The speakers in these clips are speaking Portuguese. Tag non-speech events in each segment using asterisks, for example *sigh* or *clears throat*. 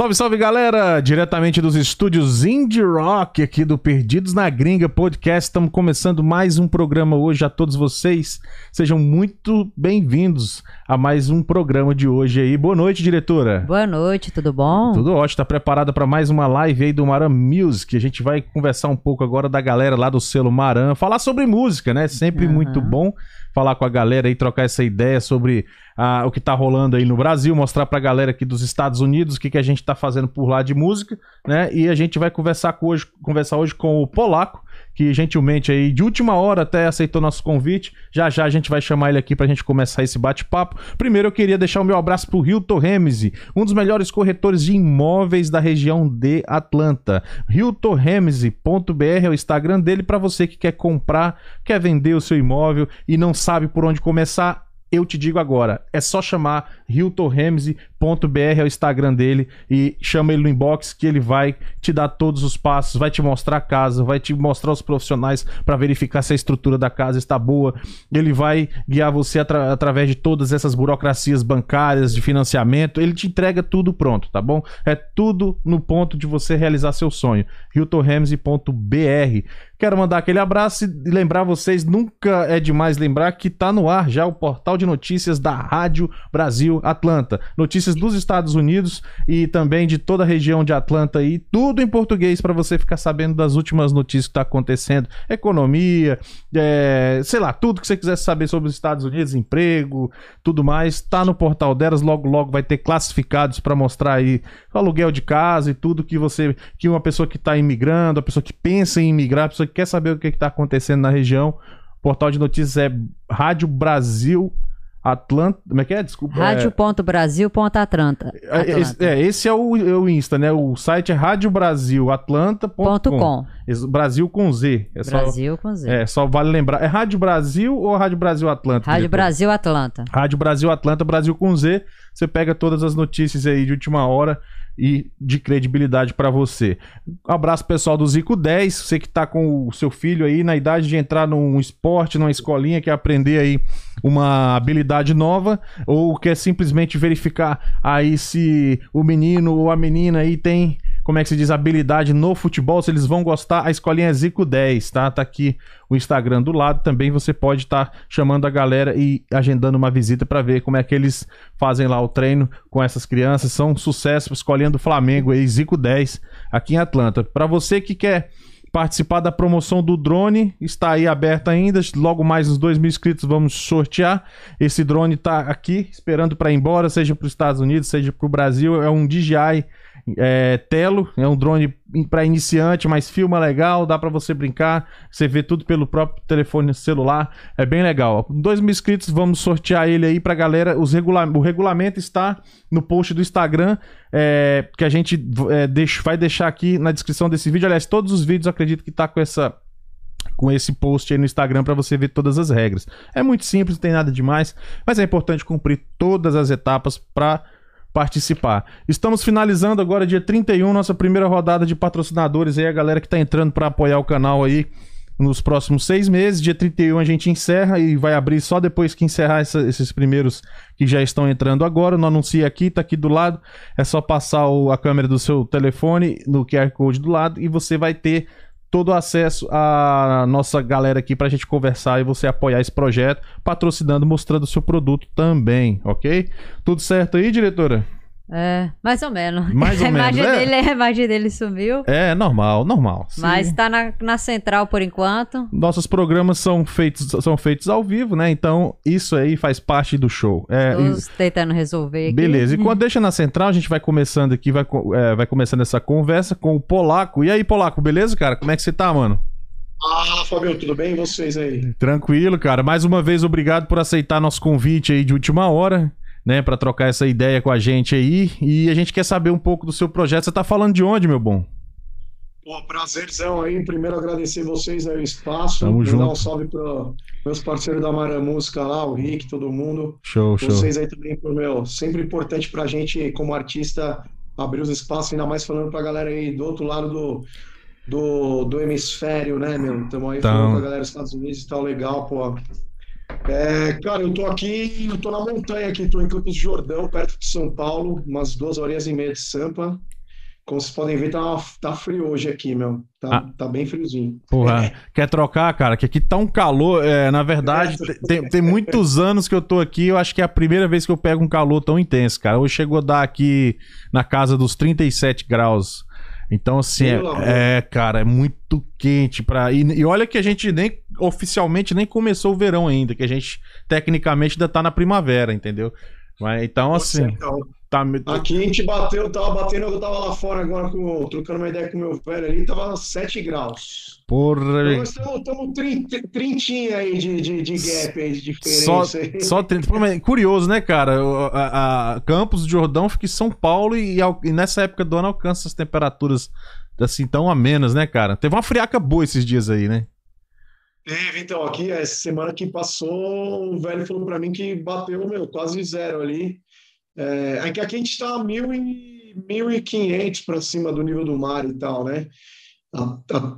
Salve, salve galera! Diretamente dos estúdios Indie Rock aqui do Perdidos na Gringa Podcast. Estamos começando mais um programa hoje a todos vocês. Sejam muito bem-vindos a mais um programa de hoje aí. Boa noite, diretora. Boa noite, tudo bom? Tudo ótimo. Tá preparada para mais uma live aí do Maran Music. A gente vai conversar um pouco agora da galera lá do selo Maran, falar sobre música, né? Sempre Aham. muito bom falar com a galera aí, trocar essa ideia sobre o que tá rolando aí no Brasil, mostrar pra galera aqui dos Estados Unidos o que, que a gente tá fazendo por lá de música, né? E a gente vai conversar, hoje, conversar hoje com o Polaco, que gentilmente aí, de última hora até aceitou nosso convite. Já já a gente vai chamar ele aqui pra gente começar esse bate-papo. Primeiro eu queria deixar o meu abraço pro Hilton Remese, um dos melhores corretores de imóveis da região de Atlanta. HiltonRemese.br é o Instagram dele pra você que quer comprar, quer vender o seu imóvel e não sabe por onde começar. Eu te digo agora, é só chamar hiltonremse.br é o Instagram dele e chama ele no inbox que ele vai te dar todos os passos, vai te mostrar a casa, vai te mostrar os profissionais para verificar se a estrutura da casa está boa. Ele vai guiar você atra- através de todas essas burocracias bancárias de financiamento. Ele te entrega tudo pronto, tá bom? É tudo no ponto de você realizar seu sonho. hiltonremse.br Quero mandar aquele abraço e lembrar vocês, nunca é demais lembrar que tá no ar já o portal de notícias da Rádio Brasil Atlanta. Notícias dos Estados Unidos e também de toda a região de Atlanta aí, tudo em português para você ficar sabendo das últimas notícias que tá acontecendo, economia, é, sei lá, tudo que você quiser saber sobre os Estados Unidos, emprego, tudo mais, tá no portal delas, logo logo vai ter classificados para mostrar aí o aluguel de casa e tudo que você, que uma pessoa que tá imigrando, a pessoa que pensa em imigrar, a pessoa quer saber o que, que tá acontecendo na região. O portal de notícias é Rádio Brasil Atlanta. Como é que é? Desculpa. é- Rádio.brasil.atlanta. é, esse, é, esse é o, é o Insta, né? O site é radiobrasilatlanta.com. Brasil com Z. É só, Brasil com Z. é, só vale lembrar. É Rádio Brasil ou Rádio Brasil Atlanta? Rádio diretor? Brasil Atlanta. Rádio Brasil Atlanta, Brasil com Z. Você pega todas as notícias aí de última hora e de credibilidade pra você. Um abraço pessoal do Zico 10, você que tá com o seu filho aí na idade de entrar num esporte, numa escolinha, quer aprender aí uma habilidade nova ou quer simplesmente verificar aí se o menino ou a menina aí tem como é que se diz, habilidade no futebol, se eles vão gostar, a escolinha é Zico 10, tá? Tá aqui o Instagram do lado. Também você pode estar chamando a galera e agendando uma visita para ver como é que eles fazem lá o treino com essas crianças. São um sucesso, escolhendo Flamengo aí, Zico 10, aqui em Atlanta. Para você que quer participar da promoção do drone, está aí aberta ainda. Logo mais uns 2 mil inscritos vamos sortear. Esse drone tá aqui esperando para ir embora, seja para os Estados Unidos, seja para o Brasil. É um DJI é, Telo, é um drone para iniciante, mas filma legal, dá para você brincar, você vê tudo pelo próprio telefone celular, é bem legal. 2 mil inscritos, vamos sortear ele aí pra galera. Os regula o regulamento está no post do Instagram, é, que a gente é, deixa- vai deixar aqui na descrição desse vídeo. Aliás, todos os vídeos acredito que tá com essa com esse post aí no Instagram para você ver todas as regras. É muito simples, não tem nada demais, mas é importante cumprir todas as etapas para participar. Estamos finalizando agora dia 31 nossa primeira rodada de patrocinadores aí, a galera que tá entrando para apoiar o canal aí nos próximos seis meses. Dia 31 a gente encerra e vai abrir só depois que encerrar essa- esses primeiros que já estão entrando agora. Não anuncia aqui, tá aqui do lado. É só passar o- a câmera do seu telefone no QR Code do lado e você vai ter todo acesso à nossa galera aqui pra gente conversar e você apoiar esse projeto, patrocinando, mostrando o seu produto também, ok? Tudo certo aí, diretora? É, mais ou menos. Mais *laughs* ou a imagem menos, é. dele, a imagem dele sumiu. É, normal, normal. Sim. Mas tá na, na central por enquanto. Nossos programas são feitos, são feitos ao vivo, né? Então, isso aí faz parte do show. É, Todos tentando resolver aqui. Beleza, e quando *laughs* deixa na central, a gente vai começando aqui, vai, é, vai começando essa conversa com o Polaco. E aí, Polaco, beleza, cara? Como é que você tá, mano? Ah, Fabio, tudo bem? E vocês aí? Tranquilo, cara. Mais uma vez, obrigado por aceitar nosso convite aí de última hora, né? Pra trocar essa ideia com a gente aí. E a gente quer saber um pouco do seu projeto. Você tá falando de onde, meu bom? Pô, prazerzão aí. Primeiro agradecer vocês aí o espaço. Tamo junto. um salve para meus parceiros da Mara Música lá, o Rick, todo mundo. Show, show. Vocês aí também, pro meu, sempre importante pra gente, como artista, abrir os espaços, ainda mais falando pra galera aí do outro lado do, do, do hemisfério, né, meu? Estamos aí Então. falando com a galera dos Estados Unidos e tal, legal, pô. É, cara, eu tô aqui, eu tô na montanha aqui, tô em Campos de Jordão, perto de São Paulo, umas duas horinhas e meia de Sampa. Como vocês podem ver, tá, tá frio hoje aqui, meu. Tá, ah. tá bem friozinho. Porra, é. quer trocar, cara? Que aqui tá um calor. É, na verdade, tem, tem muitos anos que eu tô aqui. Eu acho que é a primeira vez que eu pego um calor tão intenso, cara. Hoje chegou a dar aqui na casa dos 37 graus. Então, assim, é, é, cara, é muito quente para e, e olha que a gente nem oficialmente nem começou o verão ainda, que a gente tecnicamente ainda tá na primavera, entendeu? Mas, então, assim. Então, tá... Aqui a gente bateu, tava batendo, eu tava lá fora agora, com, trocando uma ideia com o meu velho ali, tava 7 graus. Porra. Então, nós estamos trintinha aí de, de, de gap aí, de diferença. Só, aí. só 30. Curioso, né, cara? A, a Campos de Jordão fica em São Paulo e, e, nessa época do ano alcança as temperaturas assim tão amenas, né, cara? Teve uma friaca boa esses dias aí, né? Teve, então, aqui, essa semana que passou, o velho falou para mim que bateu, meu, quase zero ali. É, aqui, aqui a gente está a 1.500 para cima do nível do mar e tal, né?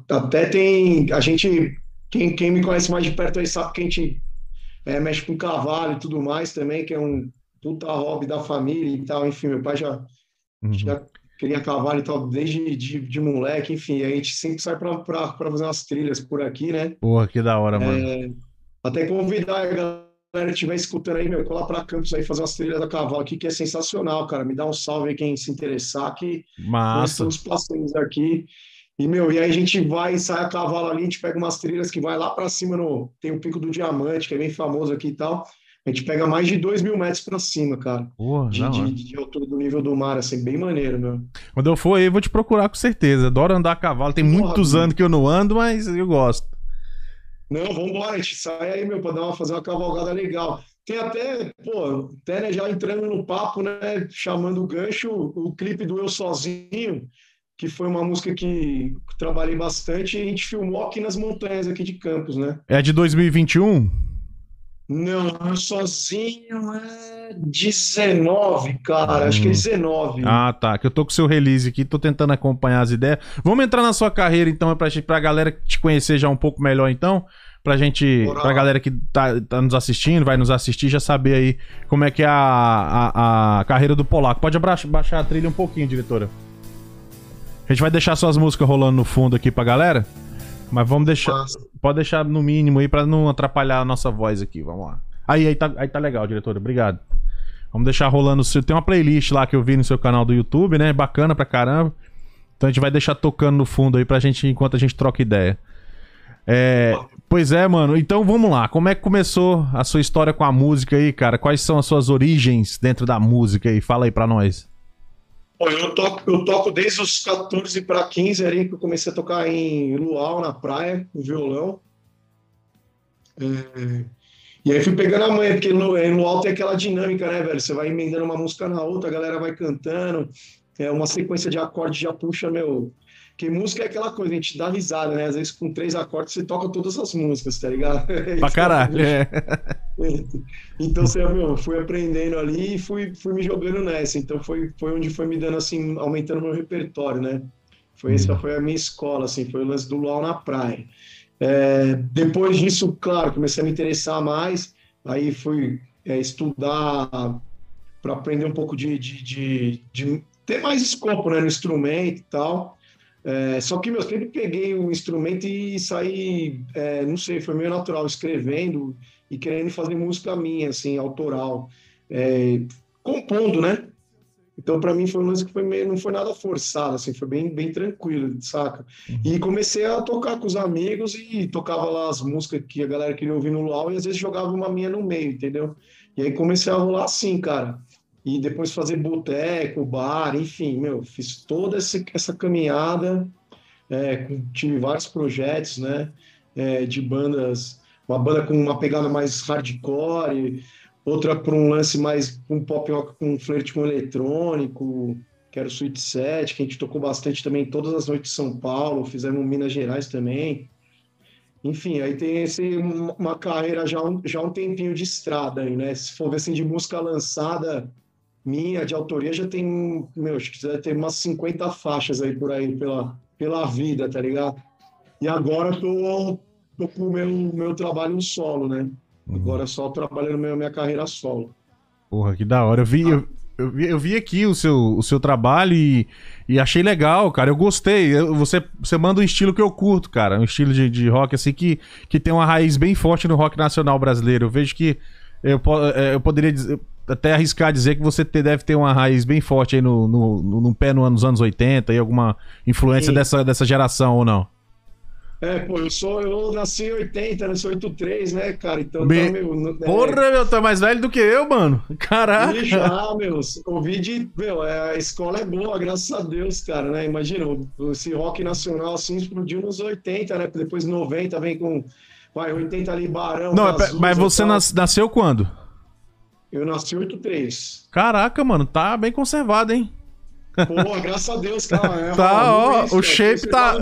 Até tem. A gente. Quem, quem me conhece mais de perto aí sabe que a gente é, mexe com cavalo e tudo mais também, que é um puta hobby da família e tal. Enfim, meu pai já, uhum. já cria cavalo e tal desde de, de moleque. Enfim, a gente sempre sai para fazer umas trilhas por aqui, né? Porra, que da hora, mano. É, até convidar a galera que estiver escutando aí, meu, colar para Campos aí fazer umas trilhas da cavalo aqui, que é sensacional, cara. Me dá um salve aí quem se interessar, que Massa. nós estamos passando aqui. E, meu, e aí a gente vai, sai a cavalo ali, a gente pega umas trilhas que vai lá para cima no. Tem o Pico do Diamante, que é bem famoso aqui e tal. A gente pega mais de 2 mil metros para cima, cara. Porra, de, de, de, altura do nível do mar, assim, bem maneiro, meu. Quando eu for aí, eu vou te procurar com certeza. Adoro andar a cavalo. Tem Porra, muitos meu. anos que eu não ando, mas eu gosto. Não, vamos embora, a gente sai aí, meu, para dar uma, fazer uma cavalgada legal. Tem até, pô, até né, já entrando no papo, né, chamando o gancho, o clipe do Eu Sozinho, que foi uma música que trabalhei bastante e a gente filmou aqui nas montanhas aqui de Campos, né? É de 2021? Não, sozinho é 19, cara. Hum. Acho que é 19. Ah, tá. Que eu tô com o seu release aqui, tô tentando acompanhar as ideias. Vamos entrar na sua carreira, então, pra, pra galera te conhecer já um pouco melhor, então. Pra gente, Moral. pra galera que tá, tá, nos assistindo, vai nos assistir, já saber aí como é que é a, a, a carreira do Polaco. Pode baixar a trilha um pouquinho, diretora. A gente vai deixar suas músicas rolando no fundo aqui pra galera. Mas vamos deixar. Nossa. Pode deixar no mínimo aí pra não atrapalhar a nossa voz aqui. Vamos lá. Aí, aí tá, aí tá legal, diretora. Obrigado. Vamos deixar rolando. Tem uma playlist lá que eu vi no seu canal do YouTube, né? Bacana pra caramba. Então a gente vai deixar tocando no fundo aí pra gente, enquanto a gente troca ideia. É, pois é, mano. Então vamos lá. Como é que começou a sua história com a música aí, cara? Quais são as suas origens dentro da música aí? Fala aí pra nós. Eu toco, eu toco desde os 14 para 15 ali que eu comecei a tocar em Luau, na praia, no violão. É... E aí fui pegando a manha, porque no, é, no alto tem aquela dinâmica, né, velho? Você vai emendando uma música na outra, a galera vai cantando, é uma sequência de acordes já puxa, meu, porque música é aquela coisa, a gente dá risada, né? Às vezes com três acordes você toca todas as músicas, tá ligado? *laughs* Pra caralho, é. *laughs* Então, você, meu, fui aprendendo ali e fui, fui me jogando nessa. Então, foi, foi onde foi me dando, assim, aumentando meu repertório, né? Foi, Essa hum. foi a minha escola, assim, foi o lance do luau na praia. É, depois disso, claro, comecei a me interessar mais, aí fui é, estudar para aprender um pouco de, de, de, de, ter mais escopo né, no instrumento e tal. É, só que, meu, sempre peguei o instrumento e saí, é, não sei, foi meio natural, escrevendo e querendo fazer música minha, assim, autoral, é, compondo, né? Então, para mim, foi um lance que foi meio, não foi nada forçado, assim, foi bem, bem tranquilo, saca? Uhum. E comecei a tocar com os amigos e tocava lá as músicas que a galera queria ouvir no Luau e às vezes jogava uma minha no meio, entendeu? E aí comecei a rolar assim, cara e depois fazer boteco, bar, enfim, meu, fiz toda essa, essa caminhada, é, tive vários projetos, né, é, de bandas, uma banda com uma pegada mais hardcore, outra para um lance mais um pop rock com um flerte com eletrônico, que era o Sweet Set, que a gente tocou bastante também todas as noites de São Paulo, fizemos Minas Gerais também. Enfim, aí tem esse, uma carreira já um, já um tempinho de estrada aí, né? Se for ver assim, de música lançada, minha de autoria já tem, meu, acho que deve ter umas 50 faixas aí por aí pela, pela vida, tá ligado? E agora tô, tô com o meu, meu trabalho solo, né? Uhum. Agora só trabalhando minha, minha carreira solo. Porra, que da hora. Eu vi, eu, eu vi, eu vi aqui o seu, o seu trabalho e, e achei legal, cara. Eu gostei. Eu, você, você manda um estilo que eu curto, cara. Um estilo de, de rock, assim, que, que tem uma raiz bem forte no rock nacional brasileiro. Eu vejo que eu, é, eu poderia dizer, até arriscar dizer que você deve ter uma raiz bem forte aí no, no, no, no pé no, nos anos 80 e alguma influência dessa, dessa geração ou não? É, pô, eu sou, eu nasci em 80, nasci em 83, né, cara? Então Be... tá, meu. É... Porra, meu, tu é mais velho do que eu, mano. Caraca. Ixi, ah, meu, ouvi de. Meu, é, a escola é boa, graças a Deus, cara, né? Imagina, esse rock nacional assim explodiu nos 80, né? Depois 90 vem com. Vai, 80 ali, Barão. Não, é, mas você nas, nasceu quando? Eu nasci em 83. Caraca, mano, tá bem conservado, hein? Pô, graças a Deus, cara. É, tá, ó, o shape tá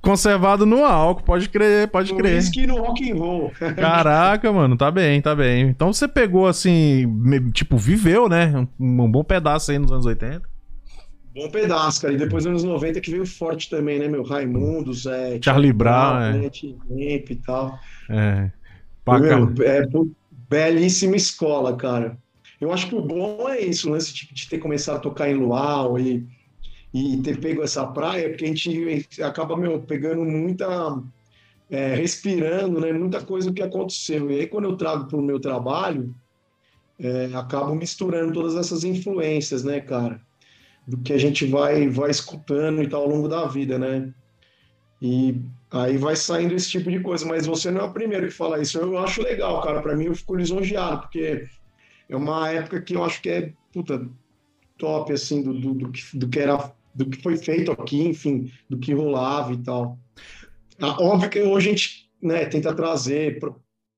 conservado no álcool, pode crer, pode crer. Whisky no rock and roll. *laughs* Caraca, mano, tá bem, tá bem. Então você pegou assim, tipo, viveu, né? Um bom pedaço aí nos anos 80. Bom pedaço, cara. E depois nos anos 90 que veio forte também, né, meu? Raimundo, Zé. Charlie Brown, é. Né, e tal. É. Meu, é belíssima escola, cara. Eu acho que o bom é isso, o lance de, de ter começado a tocar em Luau e, e ter pego essa praia, porque a gente acaba meu, pegando muita. É, respirando, né, muita coisa que aconteceu. E aí, quando eu trago para o meu trabalho, é, acabo misturando todas essas influências, né, cara? Do que a gente vai, vai escutando e tal ao longo da vida, né? E aí vai saindo esse tipo de coisa. Mas você não é o primeiro que fala isso. Eu acho legal, cara. Para mim, eu fico lisonjeado, porque é uma época que eu acho que é puta, top, assim, do, do, do, que, do que era, do que foi feito aqui, enfim, do que rolava e tal. Ah, óbvio que hoje a gente né, tenta trazer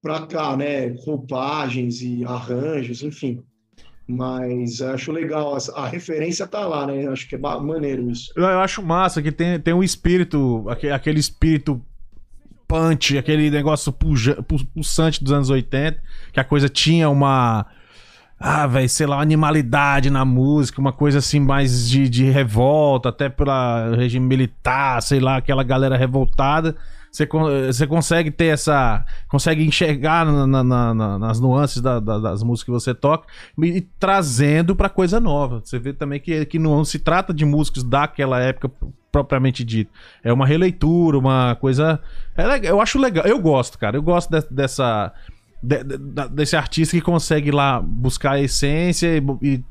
para cá, né, roupagens e arranjos, enfim. Mas acho legal, a referência tá lá, né? Acho que é maneiro isso. Eu acho massa que tem, tem um espírito, aquele espírito punch, aquele negócio pulsante dos anos 80, que a coisa tinha uma ah, velho, sei lá, animalidade na música, uma coisa assim mais de, de revolta, até pela regime militar, sei lá, aquela galera revoltada. Você, você consegue ter essa. consegue enxergar na, na, na, nas nuances da, da, das músicas que você toca e, e trazendo para coisa nova. Você vê também que, que não se trata de músicos daquela época propriamente dito. É uma releitura, uma coisa. É eu acho legal, eu gosto, cara. Eu gosto de, dessa de, de, desse artista que consegue lá buscar a essência e, e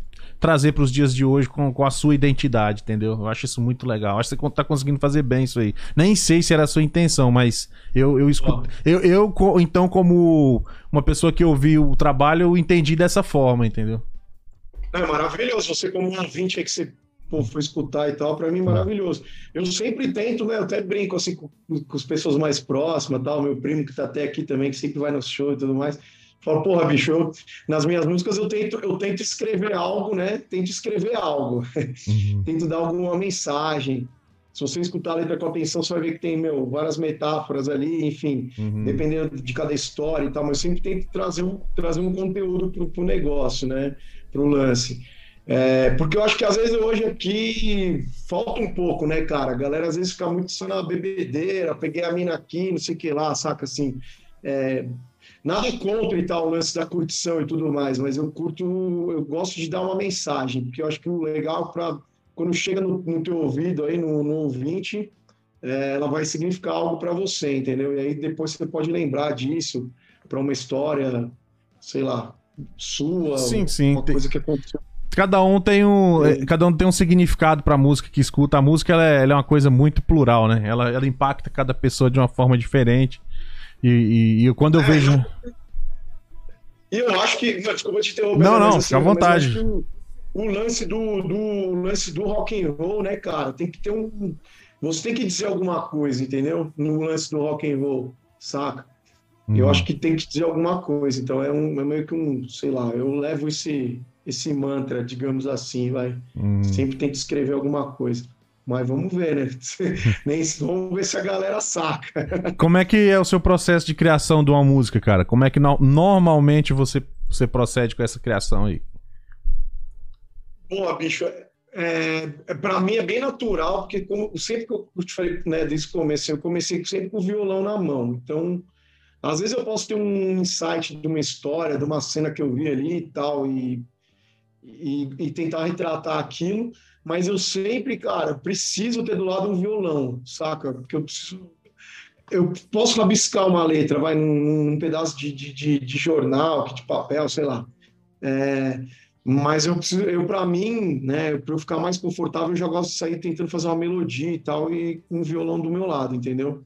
trazer para os dias de hoje com, com a sua identidade, entendeu? Eu acho isso muito legal. Acho que você tá conseguindo fazer bem isso aí. Nem sei se era a sua intenção, mas eu, eu escuto. Eu, eu, então, como uma pessoa que ouviu o trabalho, eu entendi dessa forma, entendeu? É maravilhoso. Você, como um ouvinte que você pô, foi escutar e tal, para mim maravilhoso. Eu sempre tento, né? Eu até brinco assim com, com as pessoas mais próximas, tal, meu primo que tá até aqui também, que sempre vai no show e tudo mais. Falo, porra, bicho, eu, nas minhas músicas eu tento, eu tento escrever algo, né? Tento escrever algo. Uhum. *laughs* tento dar alguma mensagem. Se você escutar a letra com atenção, você vai ver que tem, meu, várias metáforas ali, enfim, uhum. dependendo de cada história e tal, mas eu sempre tento trazer um, trazer um conteúdo pro, pro negócio, né? Pro lance. É, porque eu acho que às vezes hoje aqui falta um pouco, né, cara? A galera às vezes fica muito só na bebedeira, peguei a mina aqui, não sei o que lá, saca assim. É, nada contra e tal, o lance da curtição e tudo mais, mas eu curto, eu gosto de dar uma mensagem, porque eu acho que o legal para quando chega no, no, teu ouvido aí, no, no ouvinte, é, ela vai significar algo para você, entendeu? E aí depois você pode lembrar disso para uma história, sei lá, sua, sim, sim, uma coisa que aconteceu cada um tem um, é. cada um tem um significado para a música que escuta. A música ela é, ela é, uma coisa muito plural, né? Ela, ela impacta cada pessoa de uma forma diferente. E, e, e quando eu é, vejo. E eu acho que. Desculpa te interromper. Não, não, assim, fica à vontade. O, o, lance do, do lance do rock and roll, né, cara? Tem que ter um. Você tem que dizer alguma coisa, entendeu? No lance do rock and roll, saca? Eu uhum. acho que tem que dizer alguma coisa. Então é, um, é meio que um, sei lá, eu levo esse, esse mantra, digamos assim, vai. Hum. Sempre tem que escrever alguma coisa. Mas vamos ver, né? *laughs* Nem, vamos ver se a galera saca. Como é que é o seu processo de criação de uma música, cara? Como é que no, normalmente você, você procede com essa criação aí? Boa, bicho. É, é, para mim é bem natural, porque como, sempre que eu te falei né, desde o começo, eu comecei sempre com o violão na mão. Então, Às vezes eu posso ter um insight de uma história, de uma cena que eu vi ali e tal, e, e, e tentar retratar aquilo, mas eu sempre, cara, preciso ter do lado um violão, saca? Porque eu preciso. Eu posso rabiscar uma letra, vai num, num pedaço de, de, de, de jornal, de papel, sei lá. É, mas eu preciso, eu para mim, né, para eu ficar mais confortável, eu já gosto de sair tentando fazer uma melodia e tal, e com um violão do meu lado, entendeu?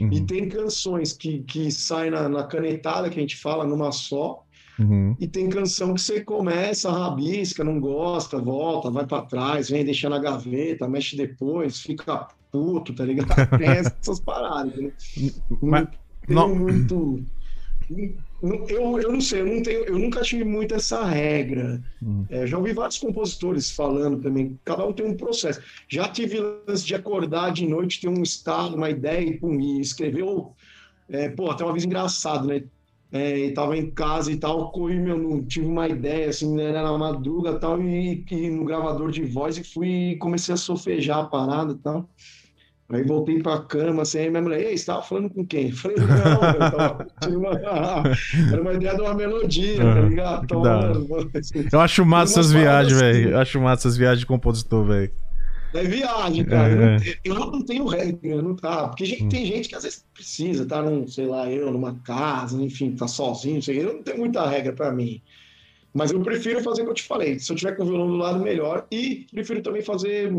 Uhum. E tem canções que, que saem na, na, canetada, que a gente fala, numa só, uhum. e tem canção que você começa, rabisca, não gosta, volta, vai para trás, vem deixar na gaveta, mexe depois, fica puto, tá ligado? *laughs* Tem essas paradas, né? Mas, não, não... muito eu, eu não sei, eu, não tenho, eu nunca tive muito essa regra. Hum. É, já ouvi vários compositores falando também, cada um tem um processo. Já tive antes de acordar de noite, ter um estado, uma ideia e, pum, e escreveu. É, pô, até uma vez engraçado, né? É, e tava em casa e tal, corri meu, não, tive uma ideia, assim, né, era na madruga tal, e, e no gravador de voz e fui comecei a sofejar a parada e tal. Aí voltei pra cama, assim, aí minha mulher, ei, você tava falando com quem? Eu falei, não, eu tava uma, *laughs* era uma ideia de uma melodia, tá ligado? *laughs* eu acho massa essas viagens, assim. velho. Eu acho massa essas viagens de compositor, velho. É viagem, cara. É, é. Eu, não, eu, não, tenho regra, não tá. Porque gente, hum. tem gente que às vezes precisa, tá num, sei lá, eu, numa casa, enfim, tá sozinho, sei, eu não tenho muita regra pra mim. Mas eu prefiro fazer o que eu te falei. Se eu tiver com o violão do lado, melhor. E prefiro também fazer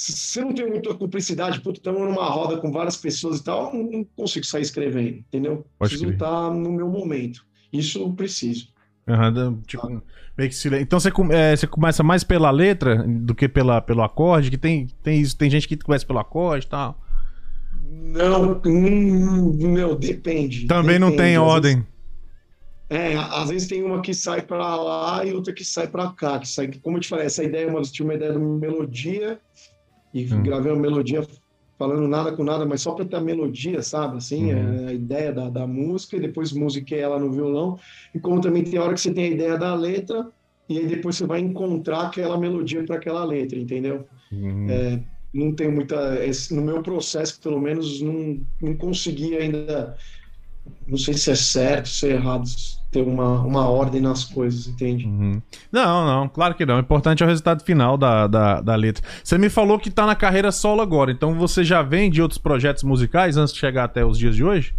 se você não tem muita cumplicidade, puta, estamos numa roda com várias pessoas e tal, não consigo sair escrevendo, entendeu? Pode preciso estar no meu momento. Isso eu preciso. Uhum, tipo, meio que silêncio. Então você, é, você começa mais pela letra do que pela, pelo acorde, que tem, tem isso, tem gente que começa pelo acorde e tal. Não, hum, meu, depende. Também depende. não tem ordem. Vezes, é, às vezes tem uma que sai para lá e outra que sai para cá, que sai, como eu te falei, essa ideia, uma, tinha uma ideia de uma melodia e hum. gravei uma melodia falando nada com nada, mas só para ter a melodia, sabe? Assim, uhum. é a ideia da, da música, e depois musiquei ela no violão. E como também tem hora que você tem a ideia da letra, e aí depois você vai encontrar aquela melodia para aquela letra, entendeu? Uhum. É, não tem muita. No meu processo, pelo menos, não, não consegui ainda. Não sei se é certo, se é errado ter uma, uma ordem nas coisas, entende? Uhum. Não, não, claro que não. O importante é o resultado final da, da, da letra. Você me falou que tá na carreira solo agora, então você já vem de outros projetos musicais antes de chegar até os dias de hoje?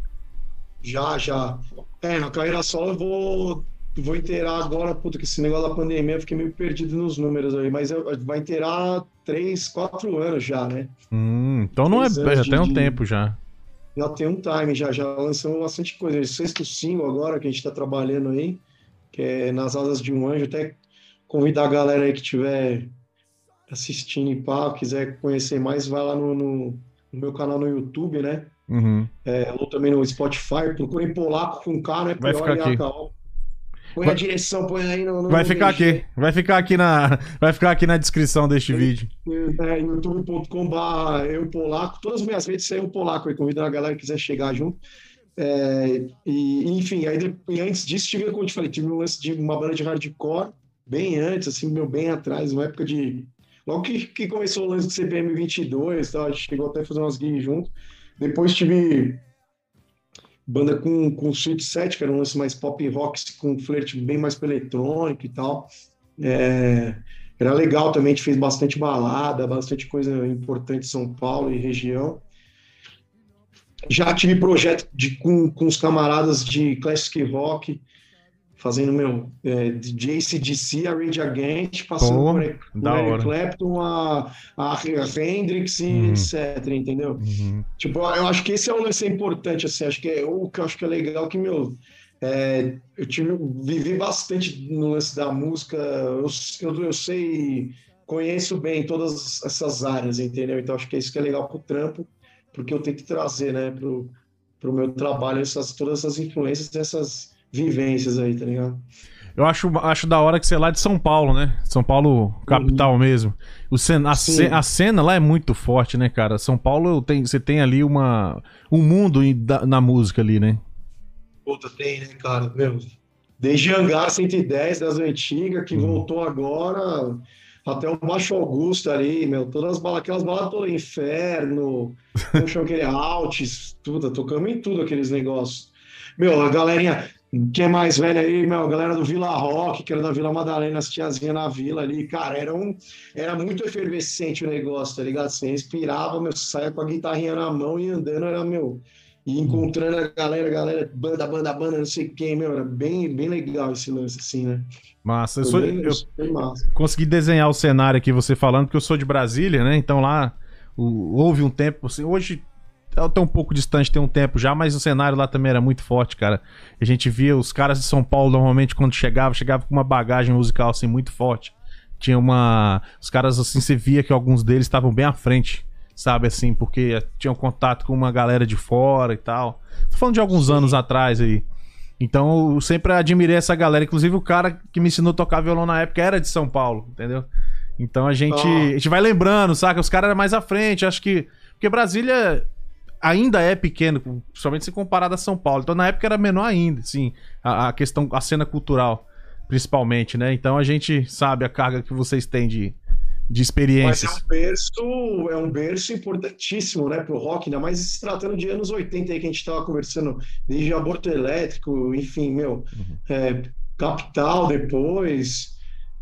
Já, já. É, na carreira solo eu vou, vou inteirar agora, puta, que esse negócio da pandemia eu fiquei meio perdido nos números aí, mas eu, vai inteirar três, quatro anos já, né? Hum, então não é, já tem um de... tempo já já tem um time, já, já lançamos bastante coisa. O sexto single agora que a gente está trabalhando aí, que é Nas Asas de um Anjo. Até convidar a galera aí que estiver assistindo e pá, quiser conhecer mais, vai lá no, no, no meu canal no YouTube, né? Uhum. É, ou também no Spotify, procurem polaco com K, né? Vai ficar aqui. Põe vai... a direção, põe aí no. no vai ficar aqui. Vai ficar aqui na. Vai ficar aqui na descrição deste é, vídeo. É, youtube.com.br eu polaco. Todas as minhas redes saem polaco aí. Convido a galera que quiser chegar junto. É, e, enfim, aí e antes disso, tive, como eu te falei, tive um lance de uma banda de hardcore, bem antes, assim, meu, bem atrás, uma época de. Logo que, que começou o lance do CPM 22, tal, a gente chegou até a fazer umas gigs junto. Depois tive banda com, com Sweet Set, que era um lance mais pop rock, com flerte bem mais para eletrônico e tal. É, era legal também, a gente fez bastante balada, bastante coisa importante em São Paulo e região. Já tive projeto de, com, com os camaradas de classic rock, fazendo, meu, é, de ACDC a Rage Against, passando Pô, por Eric Clapton, a, a Hendrix e uhum. etc, entendeu? Uhum. Tipo, eu acho que esse é um lance importante, assim, acho que é o que eu acho que é legal, que, meu, é, eu tive, vivi bastante no lance da música, eu, eu, eu sei, conheço bem todas essas áreas, entendeu? Então acho que é isso que é legal pro trampo, porque eu tenho que trazer, né, pro, pro meu trabalho essas, todas essas influências, essas vivências aí, tá ligado? Eu acho, acho da hora que você é lá de São Paulo, né? São Paulo, capital uhum. mesmo. O cen a, ce a, cena lá é muito forte, né, cara? São Paulo tem, você tem ali uma, um mundo da, na música ali, né? Puta, tem, né, cara? Meu, desde Hangar 110 das antigas, que uhum. voltou agora, até o Baixo Augusto ali, meu, todas as balas, aquelas balas todas, Inferno, *laughs* como chama aquele Altis, tudo, tocamos em tudo aqueles negócios. Meu, a galerinha, quem é mais velho aí, meu, a galera do Vila Rock, que era da Vila Madalena, as tiazinhas na vila ali, cara, era, um, era muito efervescente o negócio, tá ligado? Você respirava, meu, saia com a guitarrinha na mão e andando, era, meu, e encontrando a galera, galera, banda, banda, banda, não sei quem, meu, era bem, bem legal esse lance, assim, né? Massa, eu, sou, bem, eu massa. consegui desenhar o cenário aqui, você falando, porque eu sou de Brasília, né? Então lá o, houve um tempo, assim, hoje eu tô um pouco distante, tem um tempo já, mas o cenário lá também era muito forte, cara. A gente via os caras de São Paulo normalmente quando chegava, chegava com uma bagagem musical assim muito forte. Tinha uma, os caras assim, você via que alguns deles estavam bem à frente, sabe assim, porque tinham contato com uma galera de fora e tal. Tô falando de alguns Sim. anos atrás aí. Então eu sempre admirei essa galera, inclusive o cara que me ensinou a tocar violão na época era de São Paulo, entendeu? Então a gente, oh. a gente vai lembrando, saca? Os caras eram mais à frente, acho que porque Brasília ainda é pequeno, principalmente se comparado a São Paulo. Então na época era menor ainda, sim, a, a, questão, a cena cultural, principalmente, né? Então a gente sabe a carga que vocês têm de, de experiências. Mas é um berço, é um berço importantíssimo, né, pro rock, ainda mais se tratando de anos 80 aí que a gente tava conversando, desde aborto elétrico, enfim, meu, uhum. é, Capital depois,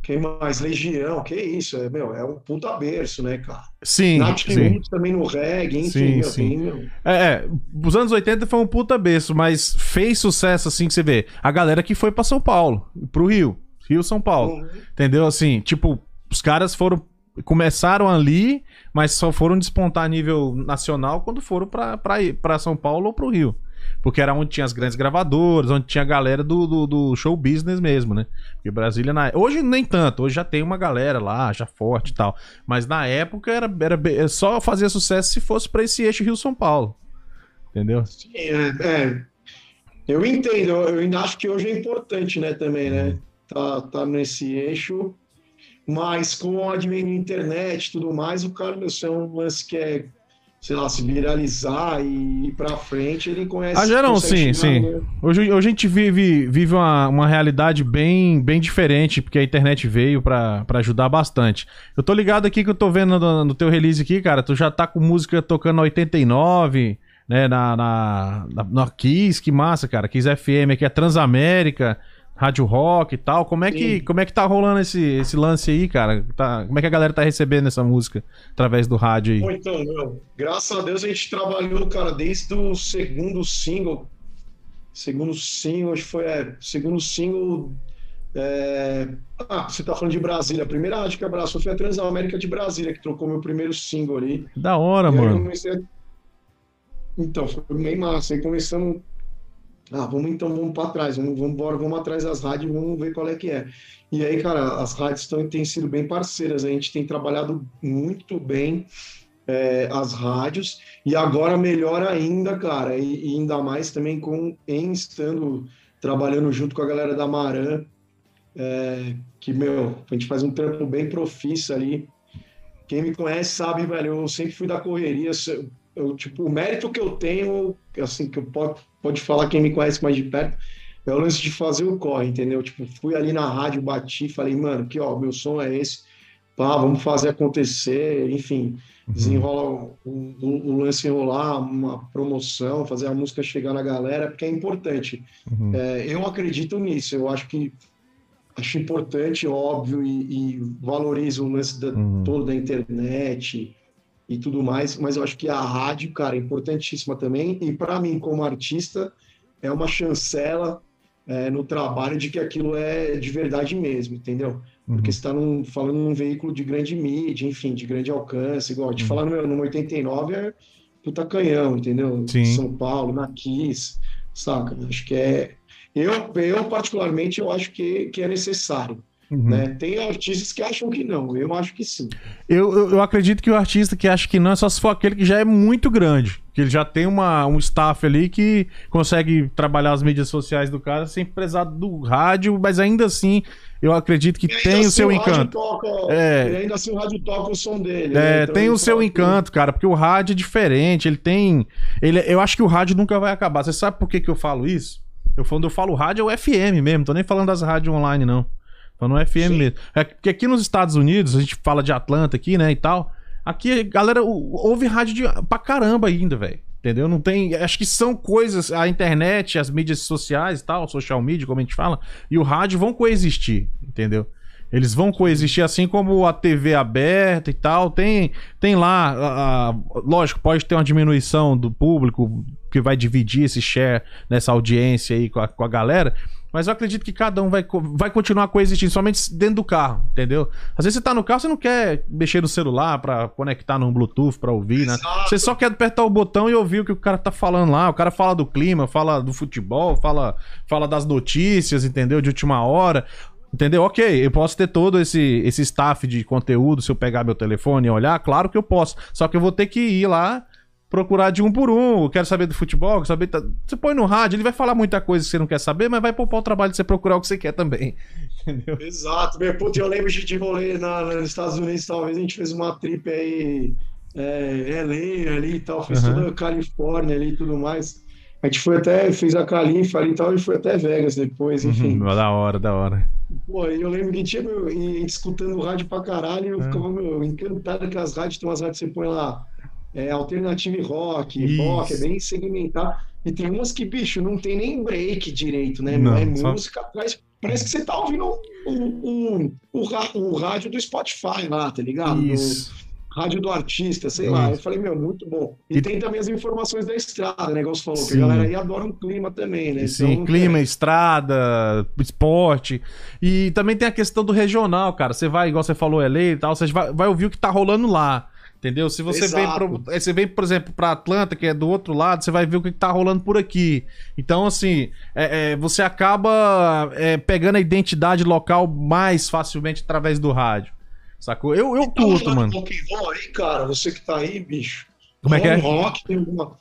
quem mais? Legião, que isso, é, meu, é um puta berço, né, cara? Sim. Nath sim. também no reggae, enfim, sim, meu, sim. Tem, meu... É, é, os anos 80 foi um puta berço, mas fez sucesso, assim, que você vê. A galera que foi pra São Paulo, pro Rio. Rio, São Paulo. Uhum. Entendeu? Assim, tipo, os caras foram. Começaram ali, mas só foram despontar a nível nacional quando foram pra São Paulo ou pro Rio. Porque era onde tinha as grandes gravadoras, onde tinha a galera do, do, do show business mesmo, né? Porque Brasília na... Hoje nem tanto, hoje já tem uma galera lá, já forte e tal. Mas na época era, era, era só fazer sucesso se fosse para esse eixo Rio-São Paulo. Entendeu? É, é, Eu entendo, eu ainda acho que hoje é importante, né, também, né? Tá, tá nesse eixo. Mas com o advento da internet e tudo mais, o cara, isso é um lance que é sei lá, se viralizar e ir pra frente, ele conhece. Ah, geral, sim, sim. Né? Hoje, hoje a gente vive, vive uma, uma realidade bem, bem diferente, porque a internet veio pra, pra ajudar bastante. Eu tô ligado aqui que eu tô vendo no, no teu release aqui, cara, tu já tá com música tocando 89, né, na, na, na, na Kiss, que massa, cara, Kiss FM aqui, é Transamérica. Rádio Rock e tal. Como é que, como é que tá rolando esse, esse lance aí, cara? Tá, como é que a galera tá recebendo essa música através do rádio aí? então, meu, graças a Deus a gente trabalhou, cara, desde o segundo single. Segundo single, acho que foi, é, segundo single. É... Ah, você tá falando de Brasília. A primeira rádio que abraçou foi a Transamérica de Brasília, que trocou meu primeiro single ali. Da hora, e mano. Comecei... Então, foi bem massa. Aí começamos ah, vamos então, vamos para trás, vamos, vamos embora, vamos atrás das rádios, vamos ver qual é que é. E aí, cara, as rádios tão, têm sido bem parceiras, a gente tem trabalhado muito bem é, as rádios, e agora melhor ainda, cara, e, e, ainda mais também com em estando trabalhando junto com a galera da Maran, é, que, meu, a gente faz um trampo bem profício ali. Quem me conhece sabe, velho, eu sempre fui da correria, eu, tipo, o mérito que eu tenho, assim, que eu posso pode falar quem me conhece mais de perto, é o lance de fazer o corre, entendeu? Tipo, fui ali na rádio, bati, falei, mano, que ó, meu som é esse, pá, vamos fazer acontecer, enfim, uhum. desenrola o, o, o, lance enrolar, uma promoção, fazer a música chegar na galera, porque é importante. Uhum. É, eu acredito nisso, eu acho que acho importante, óbvio, e, e valorizo o lance da, uhum. todo da internet, e tudo mais, mas eu acho que a rádio, cara, é importantíssima também, e para mim, como artista, é uma chancela é, no trabalho de que aquilo é de verdade mesmo, entendeu? Porque uhum. você está falando num veículo de grande mídia, enfim, de grande alcance, igual de uhum. falar no meu número 89 é puta canhão, entendeu? Sim. São Paulo, na Kiss, saca? Acho que é. Eu, eu particularmente, eu acho que, que é necessário. Uhum. Né? Tem artistas que acham que não, eu acho que sim. Eu, eu, eu, acredito que o artista que acha que não é só se for aquele que já é muito grande. Que ele já tem uma, um staff ali que consegue trabalhar as mídias sociais do cara sem precisar do rádio, mas ainda assim eu acredito que tem o assim seu encanto. Toca, é, ainda assim o rádio toca o som dele. É, né? então tem o seu encanto, cara, porque o rádio é diferente, ele tem. Ele, eu acho que o rádio nunca vai acabar. Você sabe por que, que eu falo isso? Eu, quando eu falo rádio, é o FM mesmo, tô nem falando das rádios online, não. Falando no FM Sim. mesmo. É porque aqui nos Estados Unidos, a gente fala de Atlanta aqui, né, e tal. Aqui, galera, ouve rádio de, pra caramba ainda, velho. Entendeu? Não tem. Acho que são coisas. A internet, as mídias sociais e tal, social media, como a gente fala, e o rádio vão coexistir, entendeu? Eles vão coexistir assim como a TV aberta e tal. Tem, tem lá, a, a, lógico, pode ter uma diminuição do público que vai dividir esse share nessa audiência aí com a, com a galera. Mas eu acredito que cada um vai, vai continuar coexistindo, somente dentro do carro, entendeu? Às vezes você tá no carro, você não quer mexer no celular pra conectar num Bluetooth pra ouvir, né? Você só quer apertar o botão e ouvir o que o cara tá falando lá. O cara fala do clima, fala do futebol, fala, fala das notícias, entendeu? De última hora. Entendeu? Ok, eu posso ter todo esse, esse staff de conteúdo se eu pegar meu telefone e olhar, claro que eu posso. Só que eu vou ter que ir lá procurar de um por um. Quero saber do futebol, saber. Você põe no rádio, ele vai falar muita coisa que você não quer saber, mas vai poupar o trabalho de você procurar o que você quer também. *laughs* Entendeu? Exato. Meu, putz, eu lembro de rolê na, nos Estados Unidos, talvez a gente fez uma trip aí, é, LA ali e tal, fez uhum. toda a Califórnia ali e tudo mais. A gente foi até, fez a Califa ali e tal, e foi até Vegas depois, uhum. enfim. Da hora, da hora. Pô, eu lembro que tinha, meu, escutando o rádio pra caralho, eu é. ficava, meu, encantado com as rádios, tem umas rádios que você põe lá, é, alternative rock, Isso. rock, é bem segmentado. E tem umas que, bicho, não tem nem break direito, né? Não, é só... música, parece, parece que você tá ouvindo o um, um, um, rádio do Spotify lá, tá ligado? Isso. rádio do artista, sei Isso. lá. Eu falei, meu, muito bom. E, e, tem também as informações da estrada, né? Igual você falou, Sim. que a galera aí adora um clima também, né? Sim, então, clima, é... estrada, esporte. E também tem a questão do regional, cara. Você vai, igual você falou, LA e tal, você vai, vai ouvir o que tá rolando lá. Entendeu? Se você vem, pro, eh, você vem, por exemplo, para Atlanta, que é do outro lado, você vai ver o que, tá rolando por aqui. Então, assim, é, é, você acaba é, pegando a identidade local mais facilmente através do rádio. Sacou? Eu, eu tá curto, mano. Rock and roll aí, cara, você que tá aí, bicho. Como é que é? Rock, tem alguma...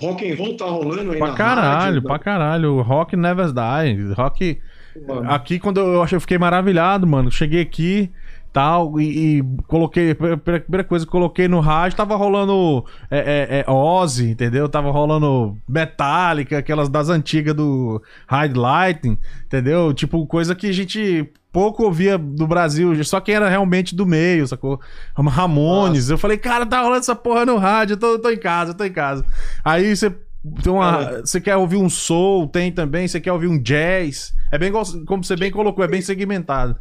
rock and roll tá rolando aí pra na caralho, rádio, pra caralho. Rock never die. Rock. Mano. Aqui, quando eu, eu fiquei maravilhado, mano. Cheguei aqui tal, e, e coloquei, a primeira coisa que coloquei no rádio, tava rolando é, é, é, Ozzy, entendeu? Tava rolando Metallica, aquelas das antigas do Highlighting, entendeu? Tipo, coisa que a gente pouco ouvia do Brasil, só quem era realmente do meio, sacou? Ramones, Nossa. eu falei, cara, tá rolando essa porra no rádio, eu tô, eu tô em casa, eu tô em casa. Aí você tem uma, você quer ouvir um soul, tem também, você quer ouvir um jazz. É bem como você bem colocou, é bem segmentado.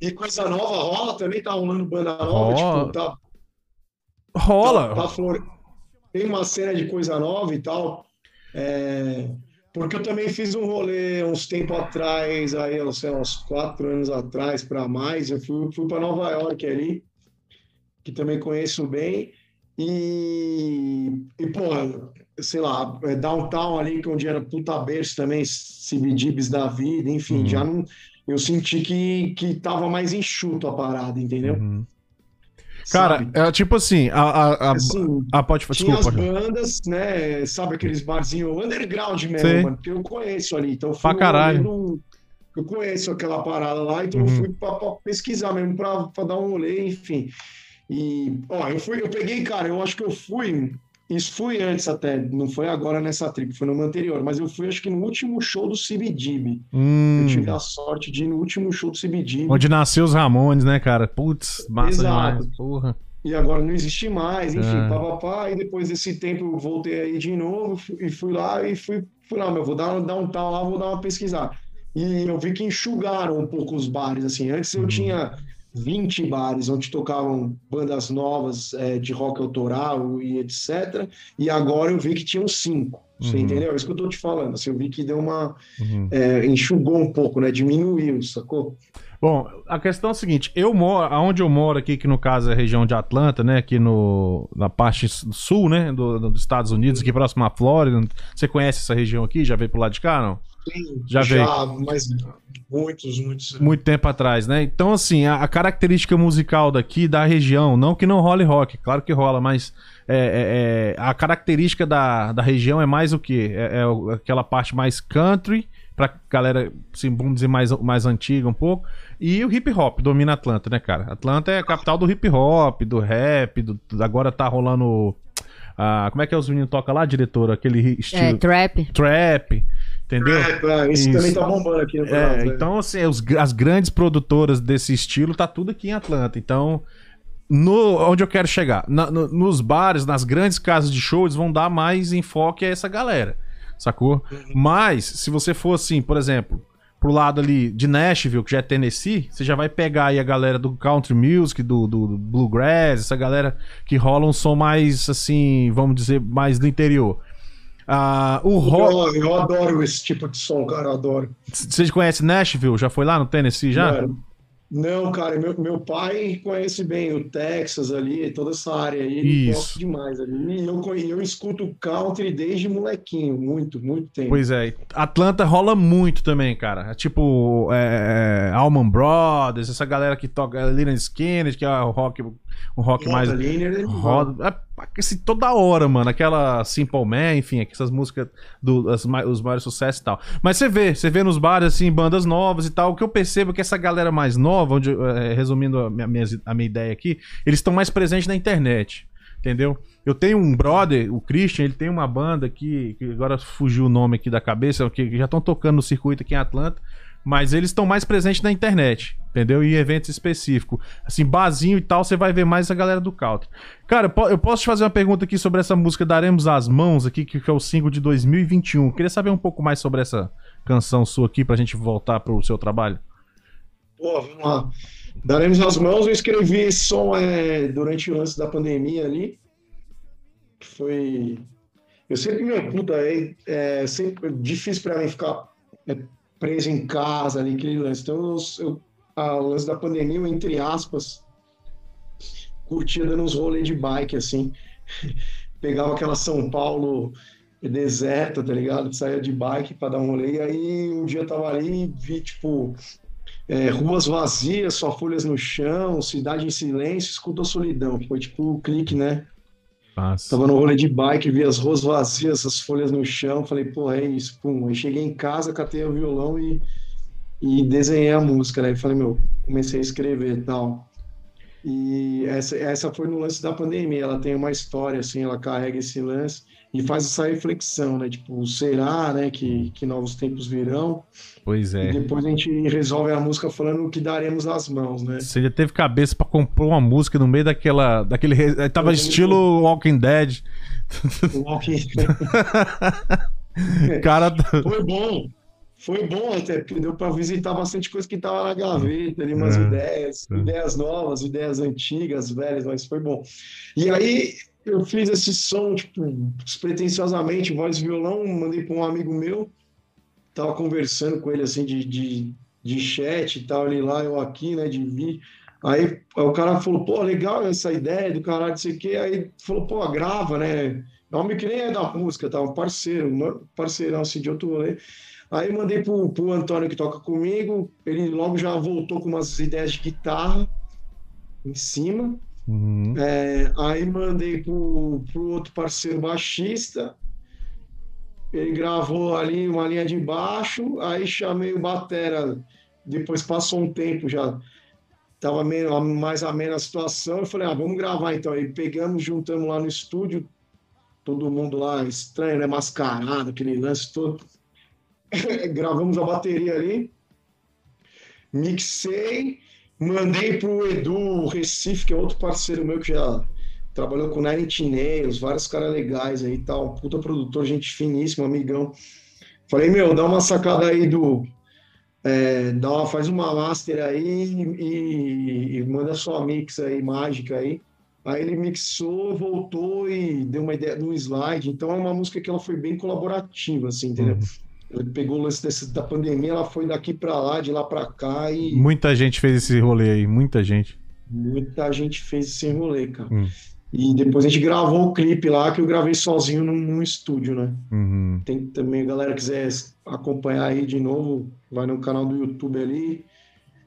E coisa nova rola também, tá rolando banda nova, rola. tipo, tá. Rola. Tá, tá flor... Tem uma cena de coisa nova e tal. É... Porque eu também fiz um rolê uns tempo atrás, aí, eu sei, uns quatro anos atrás para mais. Eu fui, fui para Nova York ali, que também conheço bem. E, e pô, sei lá, é, downtown ali, que é onde era puta berço também, CBGBs da vida, enfim, uhum. já não eu senti que, que tava mais enxuto a parada, entendeu? Uhum. Cara, é tipo assim, a, a, a, assim, a pode Tinha desculpa, as bandas, né? Sabe aqueles barzinhos underground mesmo, mano, que eu conheço ali. Então, pra caralho. eu conheço aquela parada lá, então uhum. eu fui pra, pra, pesquisar mesmo, pra, pra dar um rolê, enfim. E, ó, eu fui, eu peguei, cara, eu acho que eu fui isso foi antes até, não foi agora nessa trip, foi numa anterior, mas eu fui acho que no último show do CBGB. Hum. Eu tive a sorte de ir no último show do CBGB. Onde nasceu os Ramones, né, cara? Putz, massa Exato. demais, porra. E agora não existe mais, enfim, é. papapá, e depois desse tempo eu voltei aí de novo e fui lá e fui, fui lá, meu, vou dar, dar um tal lá, vou dar uma pesquisada. E eu vi que enxugaram um pouco os bares, assim, antes eu uhum. tinha 20 bares onde tocavam bandas novas é, de rock autoral e etc. E agora eu vi que tinham cinco. Você uhum. entendeu? É isso que eu tô te falando. Assim, eu vi que deu uma. Uhum. É, enxugou um pouco, né? Diminuiu, sacou? Bom, a questão é a seguinte: eu moro, aonde eu moro aqui, que no caso é a região de Atlanta, né? Aqui no, na parte sul, né? Do, dos Estados Unidos, aqui próximo à Flórida. Você conhece essa região aqui? Já veio pro lado de cá, não? Sim, já, já veio. mas muitos, muitos. Muito tempo atrás, né? Então, assim, a, a, característica musical daqui, da região, não que não role rock, claro que rola, mas é, é, é a característica da, da região é mais o quê? É, é aquela parte mais country, pra galera, assim, vamos dizer, mais, mais antiga um pouco. E o hip hop domina Atlanta, né, cara? Atlanta é a capital do hip hop, do rap, do, agora tá rolando. Ah, como é que é os meninos tocam lá, diretor? Aquele estilo. É, trap. Trap. Entendeu? É, é, isso, isso, também tá bombando aqui no é, Então, assim, os, as grandes produtoras desse estilo tá tudo aqui em Atlanta. Então, no, onde eu quero chegar? Na- no- nos bares, nas grandes casas de show, eles vão dar mais enfoque a essa galera. Sacou? Mas, se você for assim, por exemplo, pro lado ali de Nashville, que já é Tennessee, você já vai pegar aí a galera do country music, do, do, do bluegrass, essa galera que rola um som mais, assim, vamos dizer, mais do interior. Ah, o rock. Eu, eu adoro esse tipo de som, cara, eu adoro. Você conhece Nashville? Já foi lá no Tennessee já? Mano, Não, cara, meu, meu pai conhece bem o Texas ali, toda essa área aí, ele Isso. gosta demais ali. E eu, eu escuto country desde molequinho, muito, muito tempo. Pois é, Atlanta rola muito também, cara. É Tipo, é, Allman Brothers, essa galera que toca Lina Skinner, que é o rock, o rock mais. Liner, ele Roda, é, assim, toda hora, mano. Aquela Simple Man, enfim, essas músicas do, as mai- os maiores sucessos e tal. Mas você vê, você vê nos bares, assim, bandas novas e tal. O que eu percebo é que essa galera mais nova, onde, é, resumindo a minha, a minha ideia aqui, eles estão mais presentes na internet. Entendeu? Eu tenho um brother, o Christian, ele tem uma banda aqui, que agora fugiu o nome aqui da cabeça, que já estão tocando no circuito aqui em Atlanta, mas eles estão mais presentes na internet, entendeu? Em eventos específicos. Assim, barzinho e tal, você vai ver mais a galera do country. Cara, eu po- eu posso te fazer uma pergunta aqui sobre essa música Daremos as Mãos aqui, que é o single de 2021. Queria saber um pouco mais sobre essa canção sua aqui, pra gente voltar pro seu trabalho. Pô, vamos lá. Daremos as mãos. Eu escrevi esse som é, durante o lance da pandemia ali. Foi. Eu sempre me puta, é, é sempre difícil para mim ficar é, preso em casa ali, aquele lance. Então, eu, eu, lance da pandemia, eu, entre aspas, curtia dando uns rolês de bike, assim. *laughs* Pegava aquela São Paulo deserta, tá ligado? Saía de bike para dar um rolê. E aí, um dia eu tava ali e vi, tipo, é, ruas vazias, só folhas no chão, cidade em silêncio, escuta a solidão. Foi tipo o clique, né? Nossa. Tava no rolê de bike, vi as ruas vazias, as folhas no chão, falei, pô, é isso, pum. Aí cheguei em casa, catei o violão e, e desenhei a música, né? Falei, meu, comecei a escrever e tal. E essa, essa foi no lance da pandemia, ela tem uma história, assim, ela carrega esse lance e faz essa reflexão, né? Tipo, será, né, que, que novos tempos virão? Pois E é. depois a gente resolve a música falando que daremos as mãos, né? Você já teve cabeça pra compor uma música no meio daquela. daquele. Tava estilo Walking Dead. Walking- *laughs* Cara. Foi bom. Foi bom até, porque deu para visitar bastante coisa que estava na gaveta, ali, umas É, ideias, é. ideias novas, ideias antigas, velhas, mas foi bom. E aí eu fiz esse som, tipo, despretensiosamente, voz e violão, mandei para um amigo meu, tava conversando com ele, assim, de, de, de chat e tal, ele lá, eu aqui, né, de vídeo. Aí, aí o cara falou, pô, legal essa ideia do caralho, não sei o quê. Aí falou, pô, grava, né? É um homem que nem é da música, tá? Um parceiro, um parceirão assim de outro rolê. Aí mandei pro, pro Antônio que toca comigo, ele logo já voltou com umas ideias de guitarra em cima. Uhum. É, aí mandei pro, pro outro parceiro baixista, ele gravou ali uma linha de baixo, aí chamei o Batera, depois passou um tempo já, tava meio, mais amena a situação, eu falei, ah, vamos gravar então. Aí pegamos, juntamos lá no estúdio, todo mundo lá, estranho, né, mascarado, aquele lance todo. *laughs* Gravamos a bateria ali, mixei, mandei pro Edu Recife, que é outro parceiro meu que já trabalhou com Nine Inch vários caras legais aí e tal, puta produtor, gente finíssima, amigão. Falei, meu, dá uma sacada aí do. É, dá uma, faz uma master aí e, e manda sua mix aí, mágica aí. Aí ele mixou, voltou e deu uma ideia no slide. Então é uma música que ela foi bem colaborativa, assim, entendeu? Ele pegou o lance desse- da pandemia, ela foi daqui para lá, de lá para cá e Muita gente fez esse rolê aí, muita gente. muita gente fez esse rolê, cara. Hum. E depois a gente gravou o clipe lá, que eu gravei sozinho num, num estúdio, né? Uhum. Tem também, a galera quiser acompanhar aí de novo, vai no canal do YouTube ali.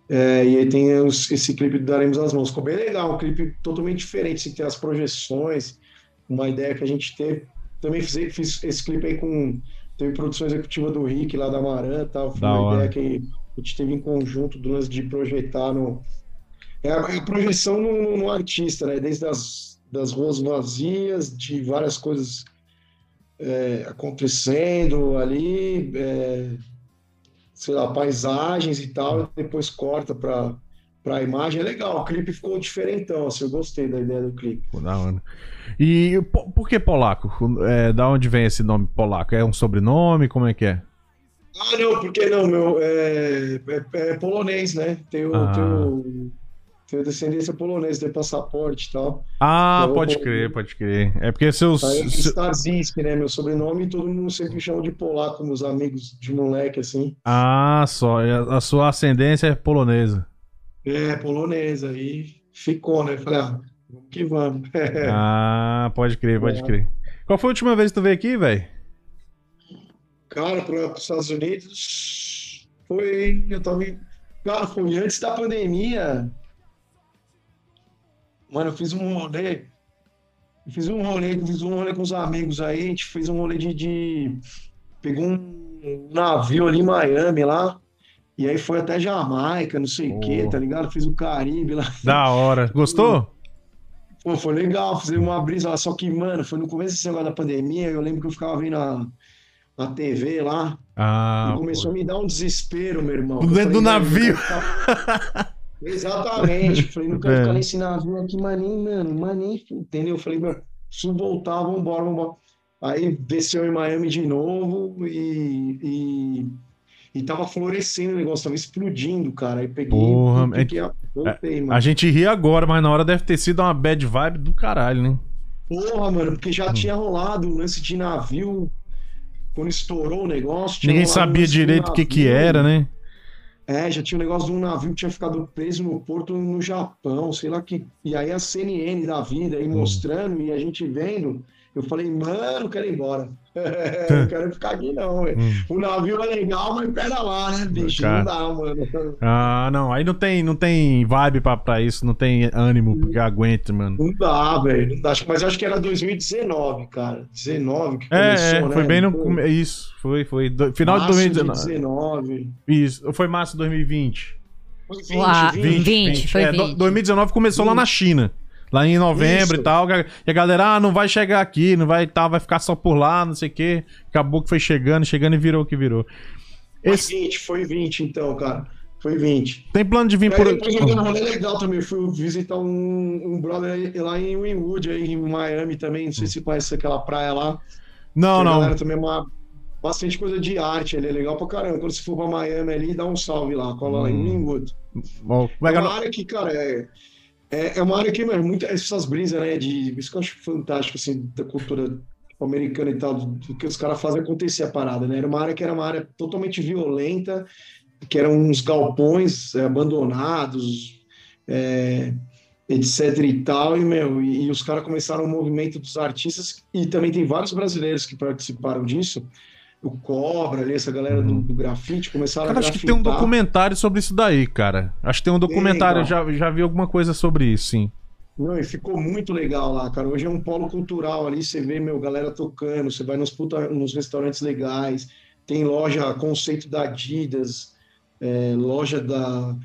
É, e aí tem os- esse clipe do Daremos as Mãos. Ficou bem legal, um clipe totalmente diferente, assim, tem as projeções, uma ideia que a gente teve. Também fiz, fiz esse clipe aí com. Teve produção executiva do Rick lá da Maran tal. Foi Da uma hora. ideia que a gente teve em conjunto do lance de projetar no. É a, projeção no, no artista, né? Desde as das ruas vazias, de várias coisas é, acontecendo ali, é, sei lá, paisagens e tal, e depois corta para pra imagem é legal. O clipe ficou diferentão, assim, eu gostei da ideia do clipe. Da hora. E po- por que polaco? É, da onde vem esse nome polaco? É um sobrenome? Como é que é? Ah, não, porque não, meu, é, é- é polonês, né? Tenho, Ah. tenho, tenho descendência polonesa, tenho passaporte e tal. Ah, Eu- pode crer, pode crer. É porque seus. Aí é se- Starzinski, né? Meu sobrenome, todo mundo sempre me chama de polaco, meus amigos de moleque, assim. Ah, só. A a sua ascendência é polonesa. É, polonesa, aí ficou, né? Falei, ah, vamos que vamos. *laughs* Ah, pode crer, pode É. crer. Qual foi a última vez que tu veio aqui, velho? Cara, para os Estados Unidos foi. Eu tava. Cara, foi antes da pandemia. Mano, eu fiz um rolê. Eu fiz um rolê, fiz um rolê com os amigos aí. A gente fez um rolê de. de- Pegou um navio ali em Miami lá. E aí foi até Jamaica, não sei o quê, Oh. tá ligado? Fiz o Caribe lá. Da hora. Gostou? Pô, foi legal, fazer uma brisa lá. Só que, mano, foi no começo desse negócio da pandemia. Eu lembro que eu ficava vendo a, a TV lá. Ah, E começou a me dar um desespero, meu irmão. Dentro Eu do navio. "Mano, eu não quero ficar-" Exatamente. Falei, não quero É. ficar nesse navio aqui, nem, mano, nem, entendeu? Eu falei, meu, preciso voltar, vambora, vambora. Aí desceu em Miami de novo e, e, e tava florescendo o negócio, tava explodindo, cara. Aí peguei Porra, e fiquei, voltei, mano. A gente ri agora, mas na hora deve ter sido uma bad vibe do caralho, né? Porra, mano, porque já Hum. tinha rolado o lance de navio, quando estourou o negócio. Ninguém sabia direito o que que era, né? É, já tinha um negócio de um navio que tinha ficado preso no porto no Japão, sei lá que. E aí a CNN da vida Hum. aí mostrando e a gente vendo, eu falei, mano, quero ir embora. *laughs* não quero ficar aqui não. Hum. O navio é legal, mas pera lá, né, bicho? Cara. Não dá, mano. *laughs* Ah, não. Aí não tem, não tem vibe pra, pra isso, não tem ânimo porque aguente, mano. Não dá, velho. Mas acho que era 2019, cara. 19 que É, começou, é, né? foi bem no. Então, come- Isso, foi, foi. do- final de março 2019. 19. Isso, foi março de 2020. Foi 20, Uá, 20. 20, foi É, do- 20. 2019 começou lá na China. Lá em novembro Isso. e tal. E a galera, ah, não vai chegar aqui, não vai tal, vai ficar só por lá, não sei o quê. Acabou que foi chegando, chegando e virou o que virou. Foi Esse, 20, foi 20 então, cara. Foi 20. tem plano de vir E por. aí depois eu rolê legal também. Fui visitar um, um brother lá em Wynwood, aí em Miami também. Não sei se conhece aquela praia lá. Não, Tem não. galera também é uma, bastante coisa de arte. Ele é legal pra caramba. Quando você for pra Miami ali, dá um salve lá. Cola lá em Hum. Wynwood. Ó, como é É é uma área que, cara, é, é, é uma área que, mano, muitas essas brisas, né? De, isso que eu acho fantástico, assim, da cultura americana e tal, do que os caras fazem acontecer a parada, né? Era uma área que era uma área totalmente violenta, que eram uns galpões é, abandonados, é, etc e tal, e, meu, e, e os caras começaram o movimento dos artistas, e também tem vários brasileiros que participaram disso, o Cobra ali, essa galera do, do grafite, começaram Cara, a acho que tem um grafitar. documentário sobre isso daí, cara. Acho que tem um documentário, então. já, já vi alguma coisa sobre isso, sim. Não, e ficou muito legal lá, cara. Hoje é um polo cultural ali, você vê, meu, galera tocando, você vai nos, puta- nos restaurantes legais, tem loja, conceito da Adidas, é, loja da.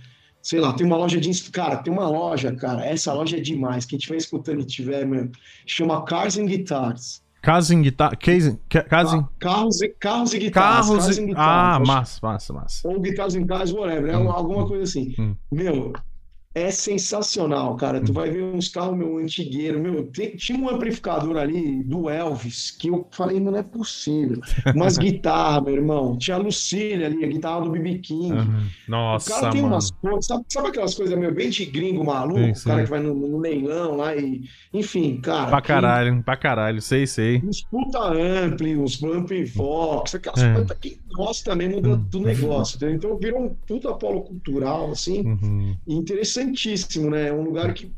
Sei lá, tem uma loja de. Cara, tem uma loja, cara, essa loja é demais. Quem estiver escutando e tiver, meu, chama Cars and Guitars. Casa em guitarra. Casa, ca- casa em. Carros e, carros e guitarras. Carros. Cars e- Ah, Guitars. Acho- massa, massa, massa. Ou Guitars in Cars, whatever. É Hum, um- alguma coisa assim. hum. Meu, é sensacional, cara. Tu vai ver uns carros, meu, antigueiro, meu. tem- tinha um amplificador ali do Elvis que eu falei, não é possível. Umas *laughs* guitarras, meu irmão. Tinha a Lucille ali, a guitarra do BB King. O Nossa, cara tem mano. umas coisas, sabe, sabe aquelas coisas meio bem de gringo maluco? Sim, O cara sim. que vai no, no leilão lá e. Enfim, cara. Pra que- caralho, pra caralho, sei, sei. Uns puta ampli, uns ampli Vox, aquelas É. coisas que gosta mesmo do, do Hum. negócio. entendeu? Então virou um puta polo cultural, assim. Uhum. Interessantíssimo, né? É um lugar que,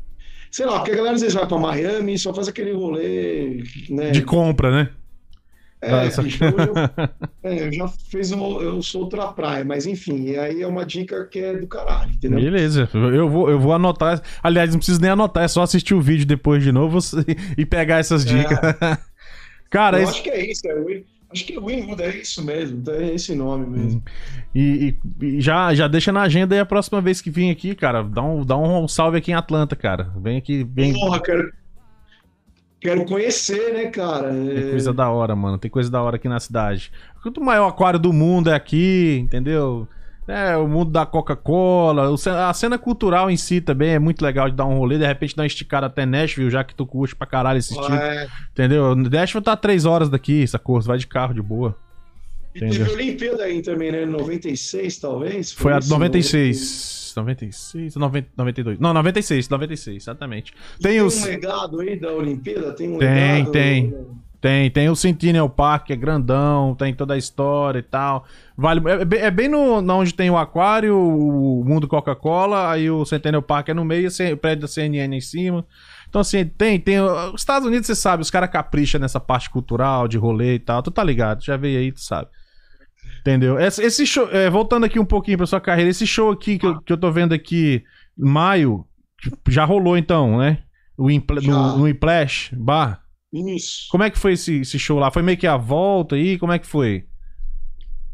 sei lá, porque a galera às vezes vai pra Miami e só faz aquele rolê, né? De compra, né? É, bicho, eu, *laughs* é, eu já fiz um, eu sou outra praia, mas enfim, e aí é uma dica que é do caralho, entendeu? Beleza, eu vou, eu vou anotar. Aliás, não preciso nem anotar, é só assistir o vídeo depois de novo *laughs* e pegar essas dicas. *laughs* Cara, Eu esse- acho que é isso, é, Win- acho que é Winwood, é isso mesmo, é esse nome mesmo. E, e- já, já deixa na agenda aí a próxima vez que vir aqui, cara. Dá um, dá um salve aqui em Atlanta, cara. Vem aqui, vem. Porra, quero, quero conhecer, né, cara? Tem É, coisa da hora, mano. Tem coisa da hora aqui na cidade. O maior aquário do mundo é aqui, entendeu? É, o mundo da Coca-Cola, a cena cultural em si também é muito legal de dar um rolê, de repente dar uma esticada até Nashville, já que tu curte pra caralho esse estilo, É, entendeu? Nashville tá três horas daqui, sacou? Vai de carro de boa. e Entendeu. teve Olimpíada aí também, né? 96, talvez? Foi a isso? 96. 96, 90, 92. Não, 96, 96, exatamente. E Tem os. um legado aí da Olimpíada? Tem um Tem, legado? tem. Tem, tem o Centennial Park, que é grandão, tem toda a história e tal. Vale, é, bem- é bem no, na onde tem o aquário, o mundo Coca-Cola, aí o Centennial Park é no meio, o prédio da CNN em cima. Então, assim, tem, tem. Os Estados Unidos, você sabe, os caras capricham nessa parte cultural, de rolê e tal. Tu tá ligado, já veio aí, tu sabe. Entendeu? Esse, esse show, é, voltando aqui um pouquinho pra sua carreira, esse show aqui que eu, que eu tô vendo aqui, maio, já rolou então, né? O Impl- no, no Implash Bar. Isso. Como é que foi esse, esse show lá? Foi meio que a volta aí? Como é que foi?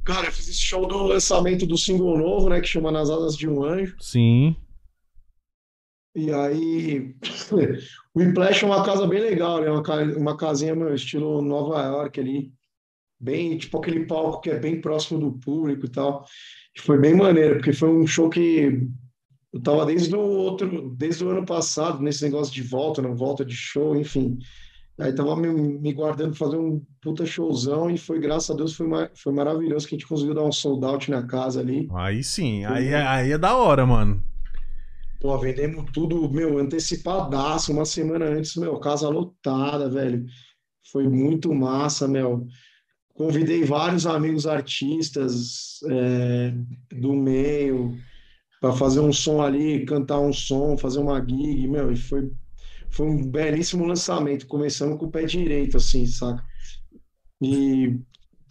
Cara, eu fiz esse show do lançamento do single novo, né? Que chama Nas Asas de um Anjo. Sim. E aí, *laughs* o Whiplash é uma casa bem legal, né? Uma, uma casinha, meu, estilo Nova York ali. Bem, tipo aquele palco que é bem próximo do público e tal. E foi bem maneiro, porque foi um show que eu tava desde o outro, desde o ano passado, nesse negócio de volta, não volta de show, enfim. Aí tava me, me guardando pra fazer um puta showzão e foi, graças a Deus, foi, ma- foi maravilhoso que a gente conseguiu dar um sold out na casa ali. Aí sim. Aí, é- aí é da hora, mano. Pô, vendemos tudo, meu, antecipadaço, uma semana antes, meu, casa lotada, velho. Foi muito massa, meu. Convidei vários amigos artistas é, do meio para fazer um som ali, cantar um som, fazer uma gig, meu, e foi, foi um belíssimo lançamento. Começamos com o pé direito, assim, saca? E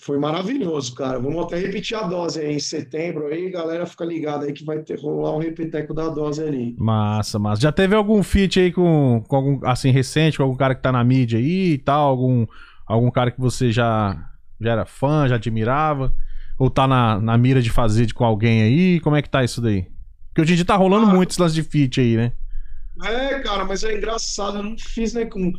foi maravilhoso, cara. Vamos até repetir a dose aí em setembro aí, galera, fica ligada aí que vai ter rolar um repeteco da dose ali. Massa, massa. Já teve algum feat aí com, com algum, assim, recente, com algum cara que tá na mídia aí e tal? Algum, algum cara que você já, já era fã, já admirava? Ou tá na, na mira de fazer de, com alguém aí? Como é que tá isso daí? Porque hoje em dia tá rolando Ah. muito esse lance de feat aí, né? É, cara, mas é engraçado, eu não fiz, né, com...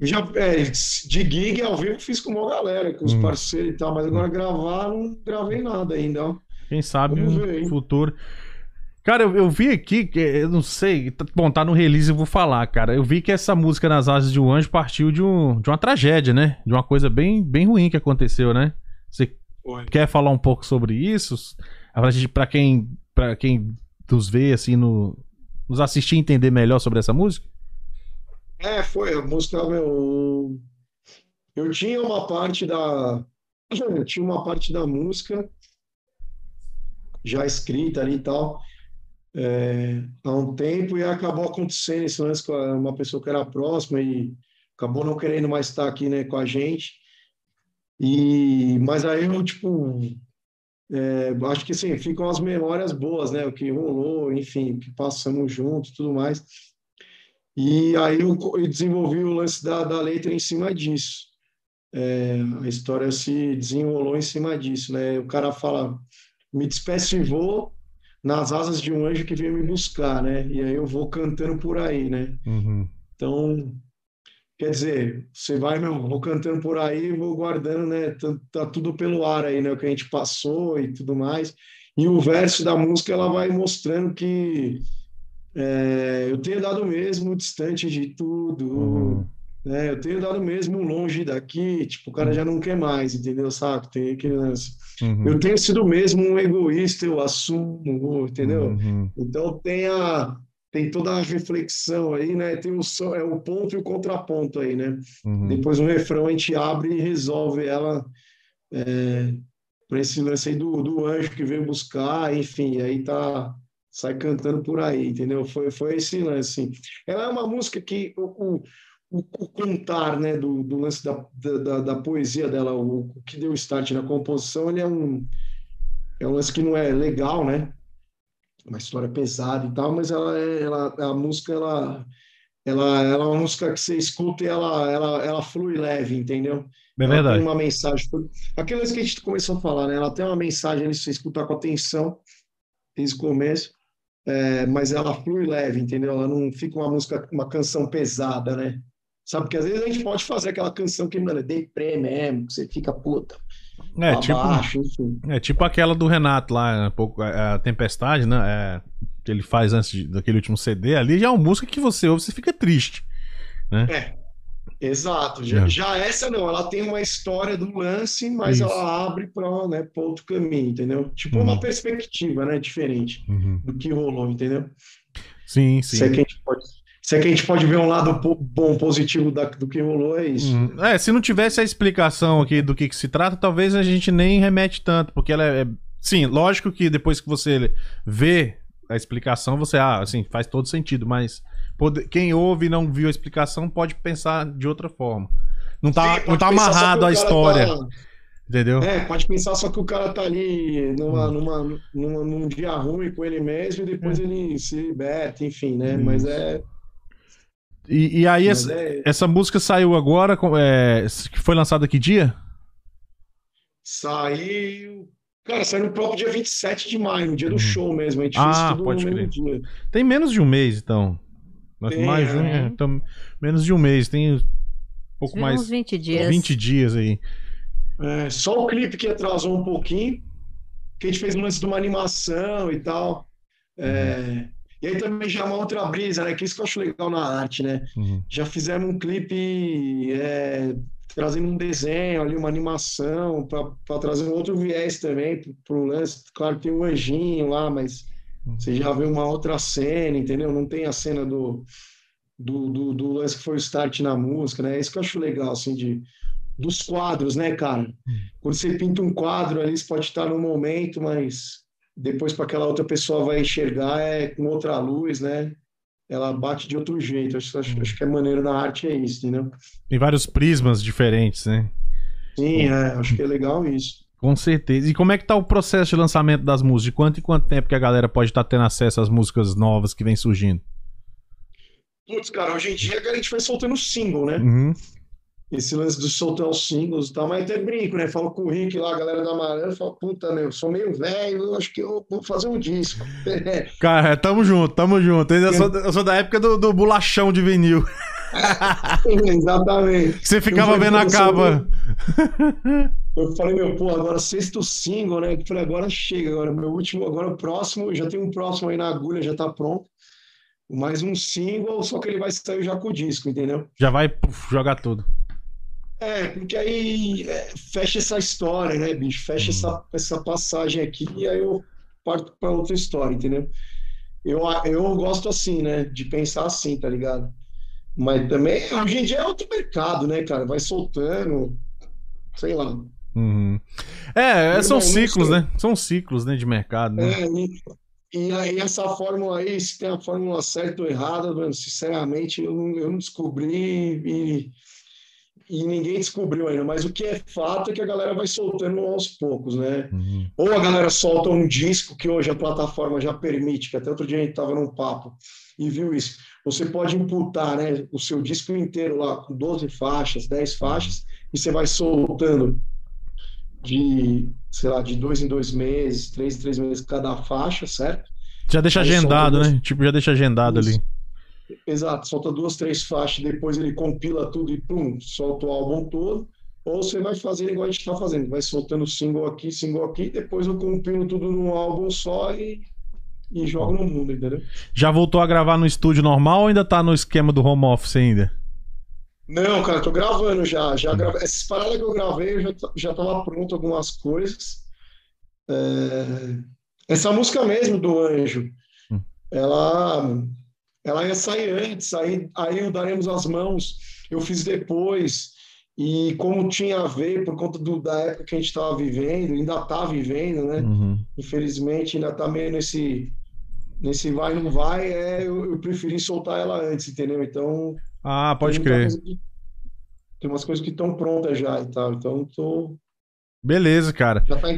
Já, é, de gig ao vivo fiz com uma galera, com os Hum. parceiros e tal, mas agora gravar, não gravei nada ainda, ó. Quem sabe no futuro. Cara, eu, eu vi aqui, que eu não sei. tá- Bom, tá no release, eu vou falar, cara. Eu vi que essa música Nas Asas de um Anjo partiu de, um, de uma tragédia, né? De uma coisa bem, bem ruim que aconteceu, né? Você quer falar um pouco sobre isso? Pra quem, pra quem nos vê, assim, no, nos assistir e entender melhor sobre essa música? É, foi, a música, meu, eu tinha uma parte da, eu *clears throat* tinha uma parte da música já escrita ali e tal, é, há um tempo e acabou acontecendo esse lance com uma pessoa que era próxima e acabou não querendo mais estar aqui, né, com a gente. E, mas aí eu, tipo, é, acho que assim, ficam as memórias boas, né, o que rolou, enfim, o que passamos juntos tudo mais. E aí eu, eu desenvolvi o lance da, da letra em cima disso. É, a história se desenrolou em cima disso, né? O cara fala, me despeço e vou nas asas de um anjo que veio me buscar, né? E aí eu vou cantando por aí, né? Uhum. Então, quer dizer, você vai, meu, vou cantando por aí, vou guardando, né? Tá, tá tudo pelo ar aí, né? O que a gente passou e tudo mais. E o verso da música, ela vai mostrando que é, eu tenho dado mesmo distante de tudo, Uhum. né? Eu tenho dado mesmo longe daqui, tipo, o cara já não quer mais, entendeu? Sabe? Tem aquele lance. Uhum. Eu tenho sido mesmo um egoísta, eu assumo, entendeu? Uhum. Então tem a tem toda a reflexão aí, né? Tem o som- é o ponto e o contraponto aí, né? Uhum. Depois no refrão a gente abre e resolve ela é, para esse lance aí do, do anjo que veio buscar, enfim, aí tá sai cantando por aí, entendeu? Foi foi esse lance. assim. Ela é uma música que o, o, o, contar, né, do, do lance da, da, da- da poesia dela, o, o que deu start na composição, ele é um é um lance que não é legal, né? Uma história pesada e tal, mas ela é ela a música ela ela, ela é uma música que você escuta e ela, ela, ela flui leve, entendeu? É Ela verdade. tem uma mensagem. Aquilo que a gente começou a falar, né? Ela tem uma mensagem ali, você escutar com atenção, desde o começo, é, mas ela flui leve, entendeu? Ela não fica uma música, uma canção pesada, né? Sabe? Porque às vezes a gente pode fazer aquela canção que, mano, é deprê mesmo, que você fica puta. É, pra tipo, baixo, é tipo aquela do Renato lá, um pouco, a, a Tempestade, né? É, que ele faz antes de- daquele último CD ali, já é uma música que você ouve, você fica triste. Exato. Já, É. já essa não, ela tem uma história do lance, mas Isso. ela abre para né, pra outro caminho, entendeu? Tipo Uhum. uma perspectiva, né, diferente do que rolou, entendeu? Sim, Se é sim. que a gente pode, se é que a gente pode ver um lado bom, positivo da- do que rolou, é isso. Uhum. É, se não tivesse a explicação aqui do que, que se trata, talvez a gente nem remete tanto, porque ela é. Sim, lógico que depois que você vê a explicação, você, ah, assim, faz todo sentido, mas pode- quem ouve e não viu a explicação pode pensar de outra forma. Não tá, Sim, não tá amarrado à cara história, tá- entendeu? É, pode pensar só que o cara tá ali numa, Hum. numa, numa- num dia ruim com ele mesmo e depois ele se liberta, enfim, né? Mas é. E, e aí, essa, é- essa música saiu agora, é, que foi lançada que dia? Saiu. Cara, saiu no próprio dia 27 de maio, no dia do Uhum. show mesmo. A gente Ah, fez tudo pode crer. dia. Tem menos de um mês, então. Tem, mais de um, é. é, então, menos de um mês, tem um pouco mais. Uns 20 dias. 20 dias aí. É, só o clipe que atrasou um pouquinho, que a gente fez um lance de uma animação e tal. É, E aí também já é uma outra brisa, né? Que isso que eu acho legal na arte, né? Uhum. Já fizemos um clipe é, trazendo um desenho ali, uma animação, para trazer um outro viés também para o lance. Claro que tem o anjinho lá, mas você já vê uma outra cena, entendeu? Não tem a cena do, do, do, do lance que foi o start na música, né? É isso que eu acho legal, assim, de, dos quadros, né, cara? Quando você pinta um quadro ali, você pode estar num momento, mas depois para aquela outra pessoa vai enxergar é com outra luz, né? Ela bate de outro jeito. Acho, acho, acho que é maneiro na arte é isso, entendeu? Tem vários prismas diferentes, né? Sim, é, acho que é legal isso. Com certeza. E como é que tá o processo de lançamento das músicas? De quanto em quanto tempo que a galera pode estar tendo acesso às músicas novas que vem surgindo? Putz, cara, hoje em dia a gente vai soltando single, né? Uhum. Esse lance de soltar os singles e tal, mas até brinco, né? Falo com o Rick lá, a galera da Amarela, falo, puta, meu, sou meio velho, acho que eu vou fazer um disco. *laughs* Cara, tamo junto, tamo junto. Eu sou, eu sou da época do, do bolachão de vinil. *laughs* Exatamente. Você ficava vendo a capa. *laughs* Eu falei, meu, pô, agora sexto single, né? Eu falei, agora chega, agora meu último, agora o próximo, já tem um próximo aí na agulha, já tá pronto. Mais um single, só que ele vai sair já com o disco, entendeu? Já vai puf, jogar tudo. É, porque aí é, fecha essa história, né, bicho? Fecha essa, essa passagem aqui e aí eu parto para outra história, entendeu? Eu, eu gosto assim, né? De pensar assim, tá ligado? Mas também, hoje em dia é outro mercado, né, cara? Vai soltando, sei lá. Uhum. É, Meu são não ciclos, né? São ciclos, né, de mercado, né? É, e, aí essa fórmula aí, se tem a fórmula certa ou errada, mano, sinceramente, eu não, eu não descobri e, e ninguém descobriu ainda. Mas o que é fato é que a galera vai soltando aos poucos, né? Uhum. Ou a galera solta um disco que hoje a plataforma já permite, que até outro dia a gente estava num papo e viu isso. Você pode imputar né, o seu disco inteiro lá com 12 faixas, 10 faixas, e você vai soltando de, sei lá, de dois em dois meses, três em três meses cada faixa, certo? Já deixa Aí agendado, né? Tipo, já deixa agendado Isso. ali. Exato, solta duas, três faixas, depois ele compila tudo e pum, solta o álbum todo. Ou você vai fazer igual a gente está fazendo, vai soltando single aqui, single aqui, depois eu compilo tudo num álbum só e, e jogo no mundo, entendeu? Já voltou a gravar no estúdio normal ou ainda tá no esquema do home office ainda? Não, cara, tô gravando já. já grave... Essas paradas que eu gravei, eu já, já tava pronto algumas coisas. É, Essa música mesmo do Anjo, Hum. ela, ela ia sair antes, aí, aí o Daremos as Mãos, eu fiz depois. E como tinha a ver, por conta do, da época que a gente estava vivendo, ainda está vivendo, né? Uhum. Infelizmente, ainda está meio nesse, nesse vai não vai, é, eu, eu preferi soltar ela antes, entendeu? Então, Ah, pode tem crer. que- tem umas coisas que estão prontas já e tal, então tô, Beleza, cara. já tá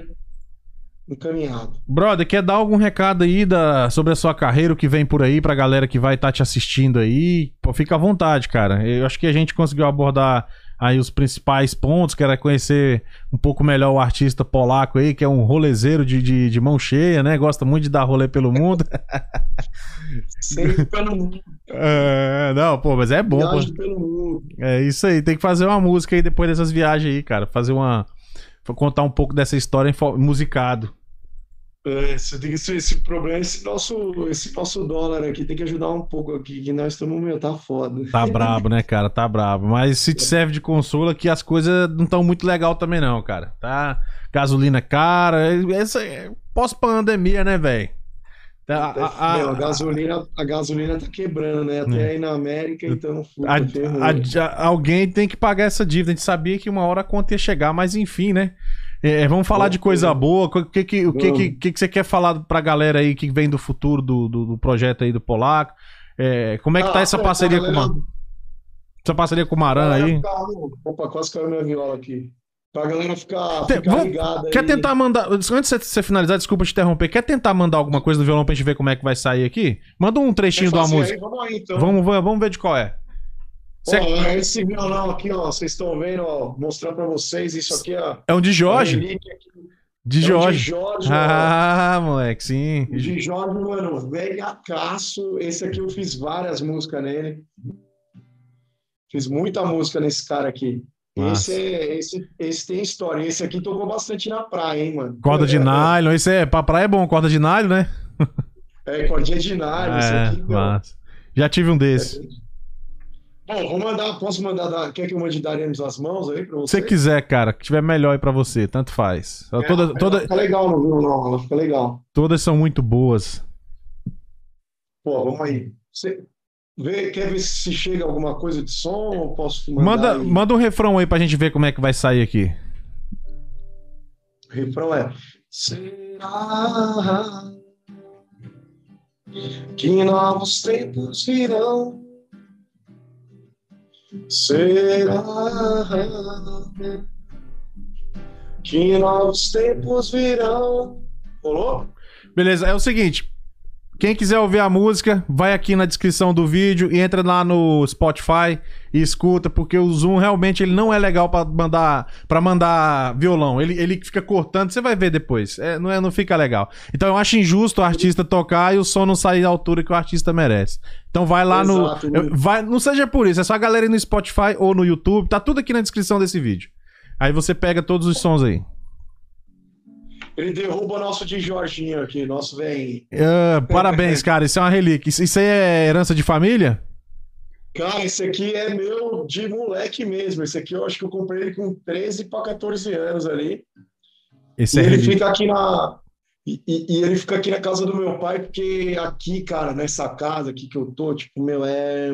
encaminhado. Brother, quer dar algum recado aí da, sobre a sua carreira, o que vem por aí, pra galera que vai estar te assistindo aí? Pô, fica à vontade, cara. Eu acho que a gente conseguiu abordar aí os principais pontos, que era conhecer um pouco melhor o artista polaco aí, que é um rolezeiro de, de, de mão cheia, né? Gosta muito de dar rolê pelo mundo. *laughs* Sempre pelo mundo, É, não, pô, mas é bom, pô. viagem pelo mundo. É isso aí, tem que fazer uma música aí depois dessas viagens aí, cara. Fazer uma. Contar um pouco dessa história musicado. É, que esse, esse problema, esse nosso, esse nosso dólar aqui tem que ajudar um pouco aqui, que nós estamos, meu, tá foda. Tá brabo, né, cara? Tá brabo. Mas se te serve de consolo aqui, as coisas não estão muito legal também, não, cara. Tá? Gasolina cara. Essa é pós-pandemia, né, velho? Tá, a, a, meu, a, gasolina, a gasolina tá quebrando, né? Até é. aí na América, então. alguém tem que pagar essa dívida. A gente sabia que uma hora a conta ia chegar, mas enfim, né? É, vamos falar de coisa boa. O que que, o que, que, que, que você quer falar pra galera aí que vem do futuro do, do, do projeto aí do Polaco? É, como é que tá ah, tá essa parceria galera... com o Essa parceria com o Maran aí? Ficar... Opa, quase caiu minha viola aqui. Pra galera ficar, ficar Vamos, ligada Quer aí. tentar mandar. Antes de você finalizar, desculpa te interromper. Quer tentar mandar alguma coisa do violão pra gente ver como é que vai sair aqui? Manda um trechinho uma música. Aí, vamos aí, então. Vamos, vamos ver de qual é. Cê... Ó, esse violão aqui, ó, vocês estão vendo, ó, mostrar para vocês, isso aqui, ó. É um de Jorge? De Jorge. É um de Jorge. Ah, ó. moleque, sim. De Jorge, mano, velhacaço. Esse aqui eu fiz várias músicas nele. Fiz muita música nesse cara aqui. Esse, é, esse, esse tem história. Esse aqui tocou bastante na praia, hein, mano. Corda de é, nylon. Esse é, pra praia é bom, corda de nylon, né? *laughs* É, cordinha de nylon. É, esse aqui, mas... Já tive um desse. É, Bom, vou mandar, posso mandar, da, quer que eu mande daremos as mãos aí pra você? Se quiser, cara, que tiver melhor aí pra você, tanto faz. É, toda, toda... Fica legal no violão, ela fica legal. Todas são muito boas. Pô, vamos aí. Você vê, quer ver se chega alguma coisa de som ou posso Manda, aí? manda um refrão aí pra gente ver como é que vai sair aqui. O refrão é... Será que novos tempos virão Será que novos tempos virão? Rolou? Beleza, é o seguinte. Quem quiser ouvir a música, vai aqui na descrição do vídeo e entra lá no Spotify e escuta, porque o Zoom realmente ele não é legal para mandar para mandar violão. Ele, ele fica cortando, você vai ver depois. É, não, é, não fica legal. Então eu acho injusto o artista tocar e o som não sair à altura que o artista merece. Então vai lá Exato, no. Né? Vai, não seja por isso, é só a galera ir no Spotify ou no YouTube, tá tudo aqui na descrição desse vídeo. Aí você pega todos os sons aí. Ele derruba o nosso de Jorginho aqui, nosso velhinho. Uh, parabéns, *laughs* cara. Isso é uma relíquia. Isso, isso aí é herança de família? Cara, esse aqui é meu de moleque mesmo. Esse aqui eu acho que eu comprei ele com 13 para 14 anos ali. Esse e é ele relíquia. fica aqui na. E, e, e, ele fica aqui na casa do meu pai, porque aqui, cara, nessa casa aqui que eu tô, tipo, meu, é.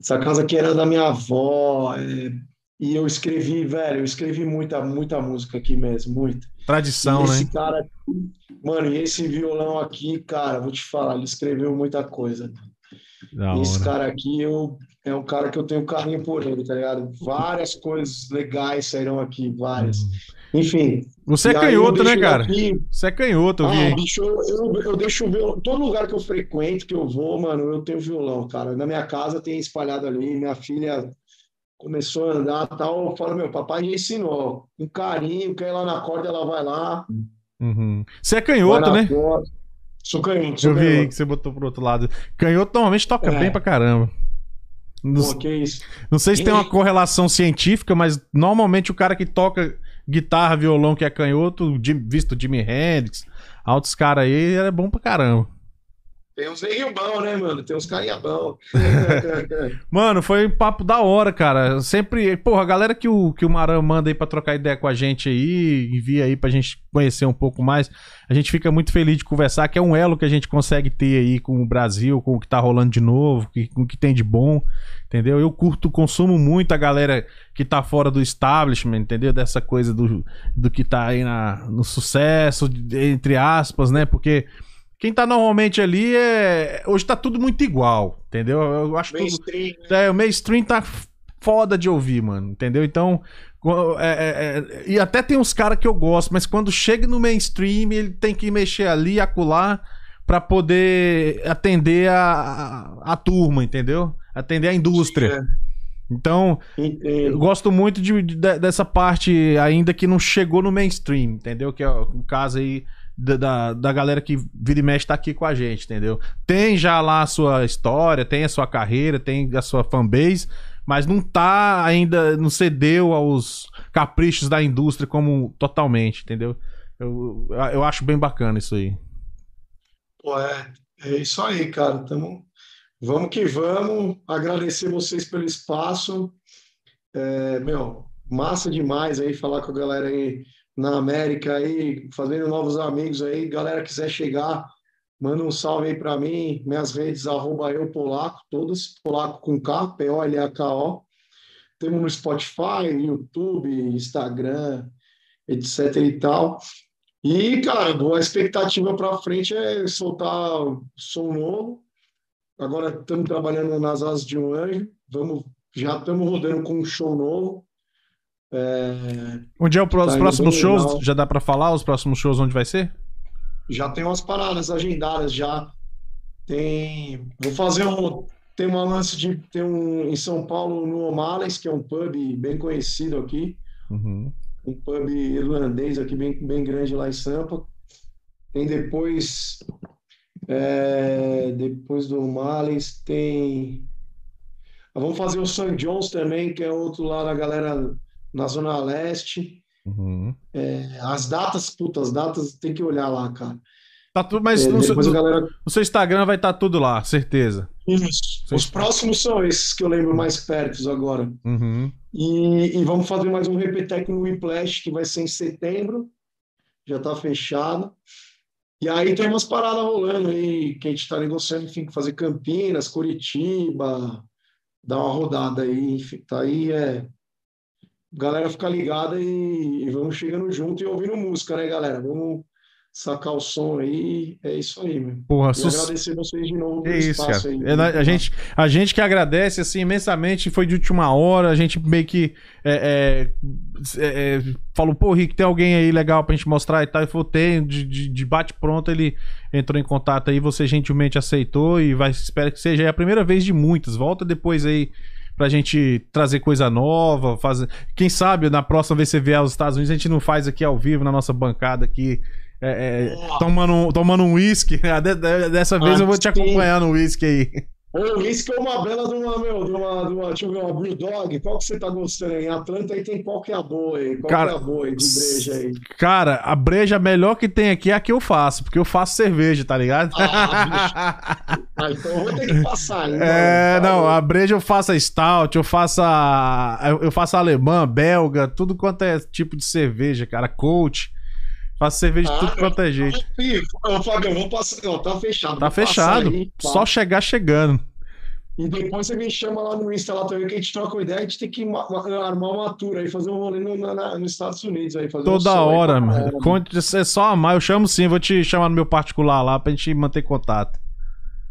Essa casa aqui era da minha avó. É... E eu escrevi, velho, eu escrevi muita, muita música aqui mesmo, muita. Tradição, esse né? Cara, mano, e esse violão aqui, cara, vou te falar, ele escreveu muita coisa. Esse cara aqui, eu, é um cara que eu tenho carinho por ele, tá ligado? Várias coisas legais saíram aqui, várias. Hum. Enfim. Você é canhoto, né, cara? Aqui... Você é canhoto, eu ah. Bicho, eu, eu deixo o violão. Todo lugar que eu frequento, que eu vou, mano, eu tenho violão, cara. Na minha casa tem espalhado ali. Minha filha começou a andar tal, eu falo, meu, papai já ensinou. Com carinho, quer ir lá na corda, ela vai lá. Uhum. Você é canhoto, né? Corda. Sou canhoto. Sou eu vi aí que você botou pro outro lado. Canhoto normalmente toca é. bem pra caramba. Não, Pô, isso? não sei se tem uma correlação científica, mas normalmente o cara que toca guitarra, violão, que é canhoto, visto Jimi Hendrix, altos caras aí, é bom pra caramba. Tem uns neguinho bom, né, mano? Tem uns carinha *laughs* mano, foi um papo da hora, cara. Sempre, porra, a galera que o, que o Maran manda aí pra trocar ideia com a gente aí, envia aí pra gente conhecer um pouco mais. A gente fica muito feliz de conversar, que é um elo que a gente consegue ter aí com o Brasil, com o que tá rolando de novo, com o que tem de bom, entendeu? Eu curto, consumo muito a galera que tá fora do establishment, entendeu? Dessa coisa do, do que tá aí na, no sucesso, entre aspas, né? Porque quem tá normalmente ali é. Hoje tá tudo muito igual, entendeu? Eu acho que. Tudo... Né? É, o mainstream tá foda de ouvir, mano, entendeu? Então. É, é, é... e até tem uns caras que eu gosto, mas quando chega no mainstream, ele tem que mexer ali, acular, pra poder atender a, a, a turma, entendeu? Atender a indústria. Sim, é. Então, eu gosto muito de, de, dessa parte ainda que não chegou no mainstream, entendeu? Que é o caso aí da, da galera que vira e mexe tá aqui com a gente, entendeu? Tem já lá a sua história, tem a sua carreira, tem a sua fanbase, mas não tá ainda, não cedeu aos caprichos da indústria como totalmente, entendeu? Eu, eu acho bem bacana isso aí. Pô, é, é isso aí, cara. Tamo, vamos que vamos. Agradecer vocês pelo espaço. É, meu, massa demais aí falar com a galera aí na América aí, fazendo novos amigos aí. Galera quiser chegar, manda um salve aí para mim. Minhas redes, arroba eu polaco, todas, polaco com K, P-O-L-A-K-O. Temos no Spotify, YouTube, Instagram, etc e tal. E, cara, a expectativa para frente é soltar som novo. Agora estamos trabalhando nas asas de um anjo. Vamos, já estamos rodando com um show novo. É... Onde é o tá os próximos shows? Legal. Já dá para falar os próximos shows onde vai ser? Já tem umas paradas agendadas já. Tem, vou fazer um, tem uma lance de tem um em São Paulo no O'Malley's, que é um pub bem conhecido aqui. Uhum um pub irlandês aqui bem, bem grande lá em Sampa. Tem depois, é, depois do Males, tem. Ah, vamos fazer o St. John's também, que é outro lá da galera na Zona Leste. Uhum. É, as datas, putas, as datas tem que olhar lá, cara. Tá tudo, mas é, no, seu, galera... no, seu, Instagram vai estar tá tudo lá, certeza. Isso. Os próximos são esses que eu lembro mais perto agora. Uhum. E, e, vamos fazer mais um Repetec no Whiplash, que vai ser em setembro. Já está fechado. E aí tem umas paradas rolando aí, que a gente está negociando, enfim, fazer Campinas, Curitiba, dar uma rodada aí. Enfim, tá aí, é. Galera, fica ligada e, e vamos chegando junto e ouvindo música, né, galera? Vamos sacar o som aí. É isso aí, meu. Porra, e agradecer vocês de novo pelo é isso, espaço cara. aí. É, a, gente, a gente que agradece, assim, imensamente. Foi de última hora. A gente meio que é, é, é, é falou, pô, Rick, tem alguém aí legal pra gente mostrar e tal. E falou, tem. De, de, de bate-pronto, ele entrou em contato aí. Você gentilmente aceitou e vai, espero que seja a primeira vez de muitas. Volta depois aí pra gente trazer coisa nova, fazer. Quem sabe na próxima vez que você vier aos Estados Unidos, a gente não faz aqui ao vivo na nossa bancada aqui é, é, tomando, tomando um uísque. Dessa vez eu vou te acompanhar no uísque aí. O uísque é uma bela de uma, meu, de uma, de uma, deixa eu ver, uma Brewdog. Qual que você tá gostando aí? Em Atlanta aí tem qual que é a boa aí? Qual cara, que é a boa aí de breja aí? Cara, a breja melhor que tem aqui é a que eu faço, porque eu faço cerveja, tá ligado? Ah, ah então eu vou ter que passar, hein? *laughs* É, não, a breja eu faço a stout, eu faço a, eu faço a alemã, belga, tudo quanto é tipo de cerveja, cara, coach. Faço cerveja de ah, tudo quanto é jeito. Ô, Fábio, vou passar. Não, tá fechado. Tá fechado. Aí, tá. Só chegar chegando. E depois você me chama lá no Insta lá também, que a gente troca uma ideia, a gente tem que armar uma tour aí, fazer um rolê no, na, nos Estados Unidos aí. Fazer Toda um hora, mano. Conte, é só amar, eu chamo sim, vou te chamar no meu particular lá pra gente manter contato.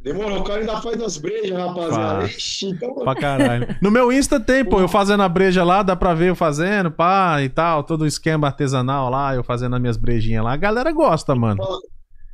Demorou, o cara ainda faz as brejas, rapaziada. Ixi, então... Pra caralho. No meu Insta tem, pô, eu fazendo a breja lá, dá pra ver eu fazendo, pá, e tal, todo o esquema artesanal lá, eu fazendo as minhas brejinhas lá. A galera gosta, mano.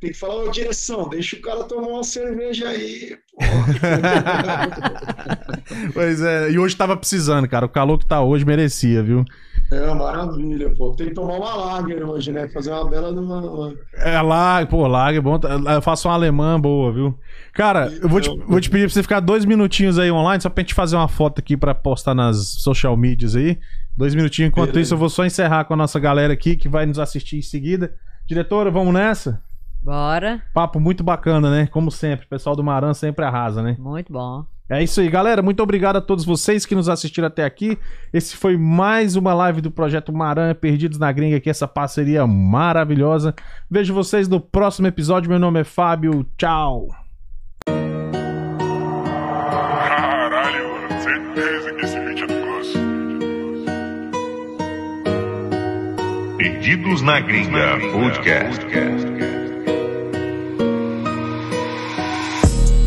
Tem que falar, ô direção, deixa o cara tomar uma cerveja aí, pô. *laughs* pois é, e hoje tava precisando, cara. O calor que tá hoje merecia, viu? É, maravilha, pô. Tem que tomar uma lager hoje, né? Fazer uma bela de uma. É, lager, pô, lager, bom. Eu faço uma alemã boa, viu? Cara, eu vou te, vou te pedir pra você ficar dois minutinhos aí online, só pra gente fazer uma foto aqui pra postar nas social medias aí. Dois minutinhos. Enquanto Beleza. isso, eu vou só encerrar com a nossa galera aqui que vai nos assistir em seguida. Diretora, vamos nessa? Bora. Papo muito bacana, né? Como sempre. O pessoal do Maran sempre arrasa, né? Muito bom. É isso aí, galera. Muito obrigado a todos vocês que nos assistiram até aqui. Esse foi mais uma live do projeto Maranha Perdidos na Gringa, aqui essa parceria maravilhosa. Vejo vocês no próximo episódio. Meu nome é Fábio. Tchau. Caralho. Certeza que esse vídeo é Perdidos na Gringa Podcast.